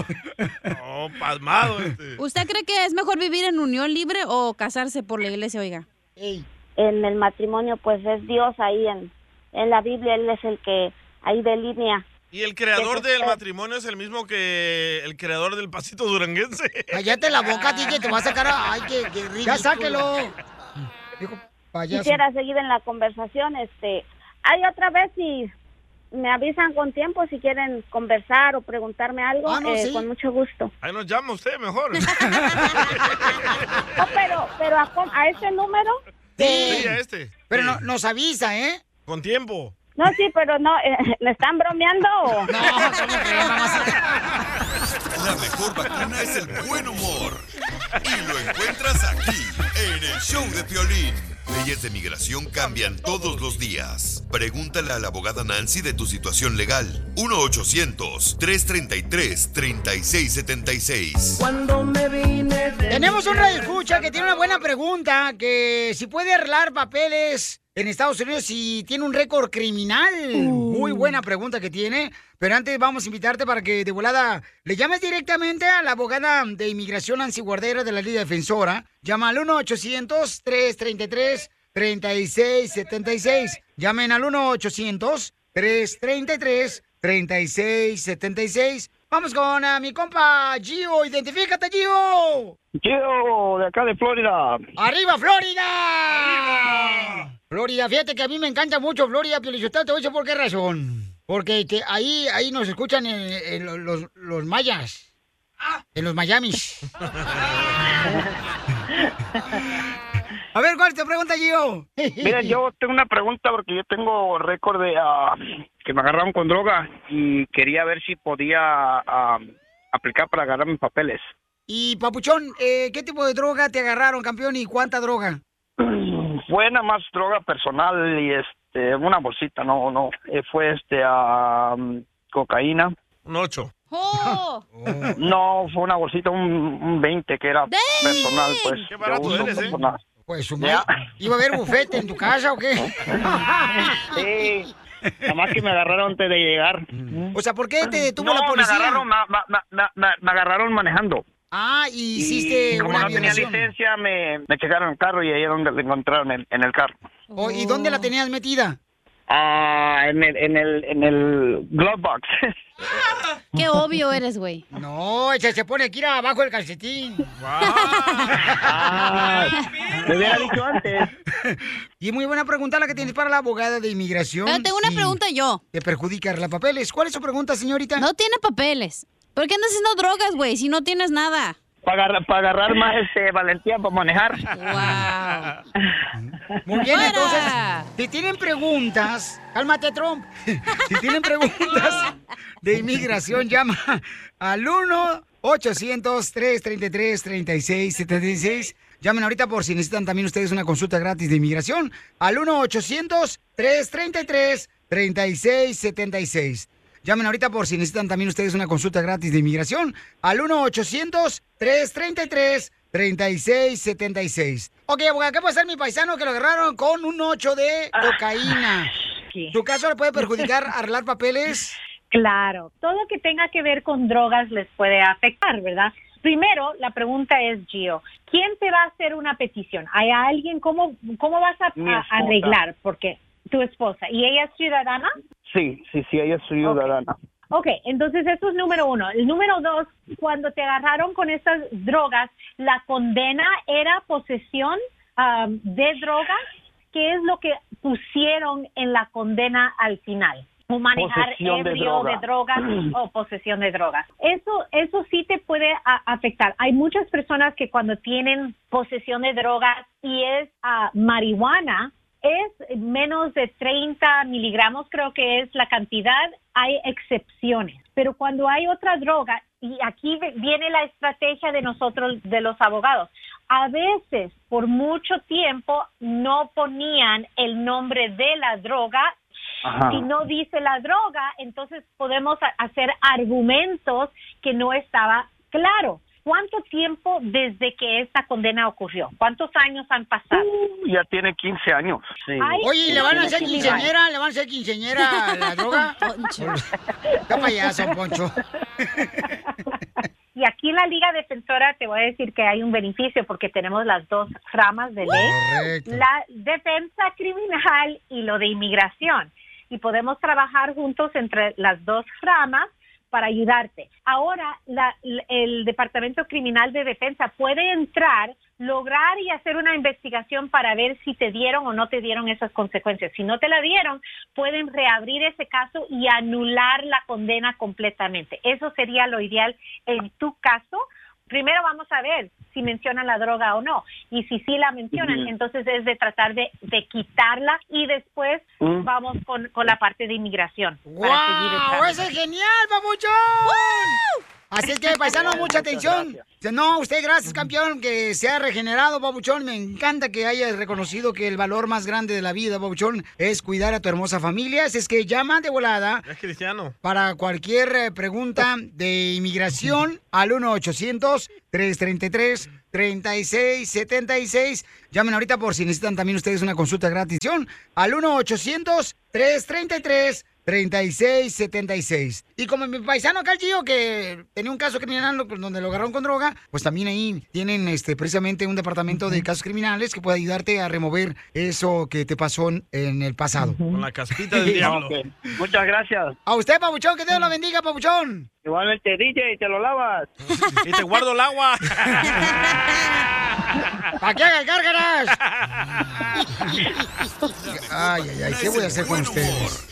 Oh, palmado este. ¿Usted cree que es mejor vivir en unión libre o casarse por la iglesia, oiga? En el matrimonio, pues es Dios ahí en, en la Biblia, Él es el que ahí delinea. Y el creador del es. matrimonio es el mismo que el creador del pasito duranguense. Cállate la boca, DJ, te va a sacar a... Ay, qué, qué ridículo. Ya sáquelo. Dijo, payaso. Quisiera seguir en la conversación, este, hay otra vez si me avisan con tiempo si quieren conversar o preguntarme algo, Ah, no, eh, sí. con mucho gusto. Ahí nos llama usted mejor. No, pero, pero a, a ese número. Sí, a este. Pero no- nos avisa, ¿eh? Con tiempo. No, sí, pero no, eh, ¿me están bromeando o? No, La mejor vacuna es el buen humor. Y lo encuentras aquí, en el show de Piolín. Leyes de migración cambian todos los días. Pregúntale a la abogada Nancy de tu situación legal. 1-800-333-3676. Cuando me vine Tenemos un radio escucha que tiene una buena pregunta, que si puede arreglar papeles en Estados Unidos si tiene un récord criminal. Muy buena pregunta que tiene. Pero antes vamos a invitarte para que de volada le llames directamente a la abogada de inmigración Nancy Guardera de la Liga Defensora. Llama al 1-800-333-3676. Llamen al 1-800-333-3676. Vamos con ah, mi compa Gio. Identifícate, Gio. Gio, de acá de Florida. ¡Arriba, Florida! Florida, fíjate que a mí me encanta mucho Florida, pero yo te voy a decir por qué razón. Porque te- ahí, ahí nos escuchan en, en los, los- los mayas. En los Miamis. A ver, ¿cuál es tu pregunta, Gio? Mira, yo tengo una pregunta porque yo tengo récord de ah, que me agarraron con droga y quería ver si podía ah, aplicar para agarrar mis papeles. Y, Papuchón, eh, ¿qué tipo de droga te agarraron, campeón, y cuánta droga? Fue nada más droga personal y este una bolsita, no, no, eh, fue este ah, cocaína. Un ocho. ¡Oh! No, fue una bolsita, un, un 20 que era personal, pues. Qué barato eres, ¿eh? Pues, su madre, ¿Iba a haber bufete en tu casa o qué? Sí, nada más que me agarraron antes de llegar. O sea, ¿por qué te detuvo no, la policía? Me agarraron, ma- me agarraron manejando. Ah, y hiciste y como una no tenía licencia, me, me checaron el carro y ahí es donde lo encontraron en, en el carro. Oh, ¿Y dónde la tenías metida? Ah, en el, en el, en el glove box. Qué obvio eres, güey. No, ese se pone aquí abajo del calcetín. Ah, me hubiera dicho antes. Y muy buena pregunta la que tienes para la abogada de inmigración. Pero tengo una pregunta yo. Te perjudica los papeles. ¿Cuál es su pregunta, señorita? No tiene papeles. ¿Por qué andas haciendo drogas, güey, si no tienes nada? Para agarrar, para agarrar más este, valentía para manejar. Muy bien, ¡Fuera! entonces, si tienen preguntas, cálmate, Trump. si tienen preguntas de inmigración, llama al 1-800-333-3676. Llamen ahorita por si necesitan también ustedes una consulta gratis de inmigración al 1-800-333-3676. Llamen ahorita por si necesitan también ustedes una consulta gratis de inmigración al 1-800-333-3676. Ok, abogada, ¿qué puede ser mi paisano que lo agarraron con un 8 de cocaína? ¿Tu caso le puede perjudicar arreglar papeles? Claro, todo que tenga que ver con drogas les puede afectar, ¿verdad? Primero, la pregunta es, Gio, ¿quién te va a hacer una petición? ¿Hay alguien? ¿Cómo, cómo vas a, arreglar? Porque tu esposa, ¿y ella es ciudadana? Sí, sí, sí, ella es ciudadana. Ok, entonces eso es número uno. El número dos, cuando te agarraron con estas drogas, la condena era posesión um, de drogas, ¿qué es lo que pusieron en la condena al final? Manejar de ebrio droga. de drogas o posesión de drogas. Eso, eso sí te puede a- afectar. Hay muchas personas que cuando tienen posesión de drogas y es ah, marihuana, es menos de 30 miligramos, creo que es la cantidad, hay excepciones. Pero cuando hay otra droga, y aquí viene la estrategia de nosotros, de los abogados, a veces por mucho tiempo no ponían el nombre de la droga. Ajá. Si no dice la droga, entonces podemos hacer argumentos que no estaba claro. ¿Cuánto tiempo desde que esta condena ocurrió? ¿Cuántos años han pasado? Ya tiene 15 años. Sí. Ay, Oye, ¿y ¿le van a hacer Sí, quinceañera? ¿Le van a hacer quinceañera a la droga? ¿Qué payaso, Poncho? Y aquí en la Liga Defensora te voy a decir que hay un beneficio porque tenemos las dos ramas de ley, Correcto. la defensa criminal y lo de inmigración. Y podemos trabajar juntos entre las dos ramas para ayudarte. Ahora, la- el Departamento Criminal de Defensa puede entrar, lograr y hacer una investigación para ver si te dieron o no te dieron esas consecuencias. Si no te la dieron, pueden reabrir ese caso y anular la condena completamente. Eso sería lo ideal en tu caso. Primero vamos a ver si mencionan la droga o no. Y si sí la mencionan, entonces es de tratar de, de quitarla y después Mm. vamos con, con la parte de inmigración. para seguir el ¡Wow! trámite. ¡Ese es genial, papuchón! Así es que, paisano, mucha atención. No, usted, gracias, campeón, que se ha regenerado, Babuchón. Me encanta que hayas reconocido que el valor más grande de la vida, Babuchón, es cuidar a tu hermosa familia. Así es que llama de volada Es cristiano. para cualquier eh, pregunta de inmigración al 1-800-333-3676. Llamen ahorita por si necesitan también ustedes una consulta gratis. Al 1-800-333-3676. Y como mi paisano acá, el Gio, que tenía un caso criminal lo- donde lo agarraron con droga, pues también ahí tienen este precisamente un departamento de casos criminales que puede ayudarte a remover eso que te pasó en, en el pasado. Con la caspita del diablo. Muchas gracias. A usted, Pabuchón, que Dios lo bendiga, Pabuchón. Igualmente, DJ, te lo lavas. Y te guardo el agua. ¿Para qué hagan gárgaras? Ay, ay, ay, ¿qué voy a hacer con ustedes?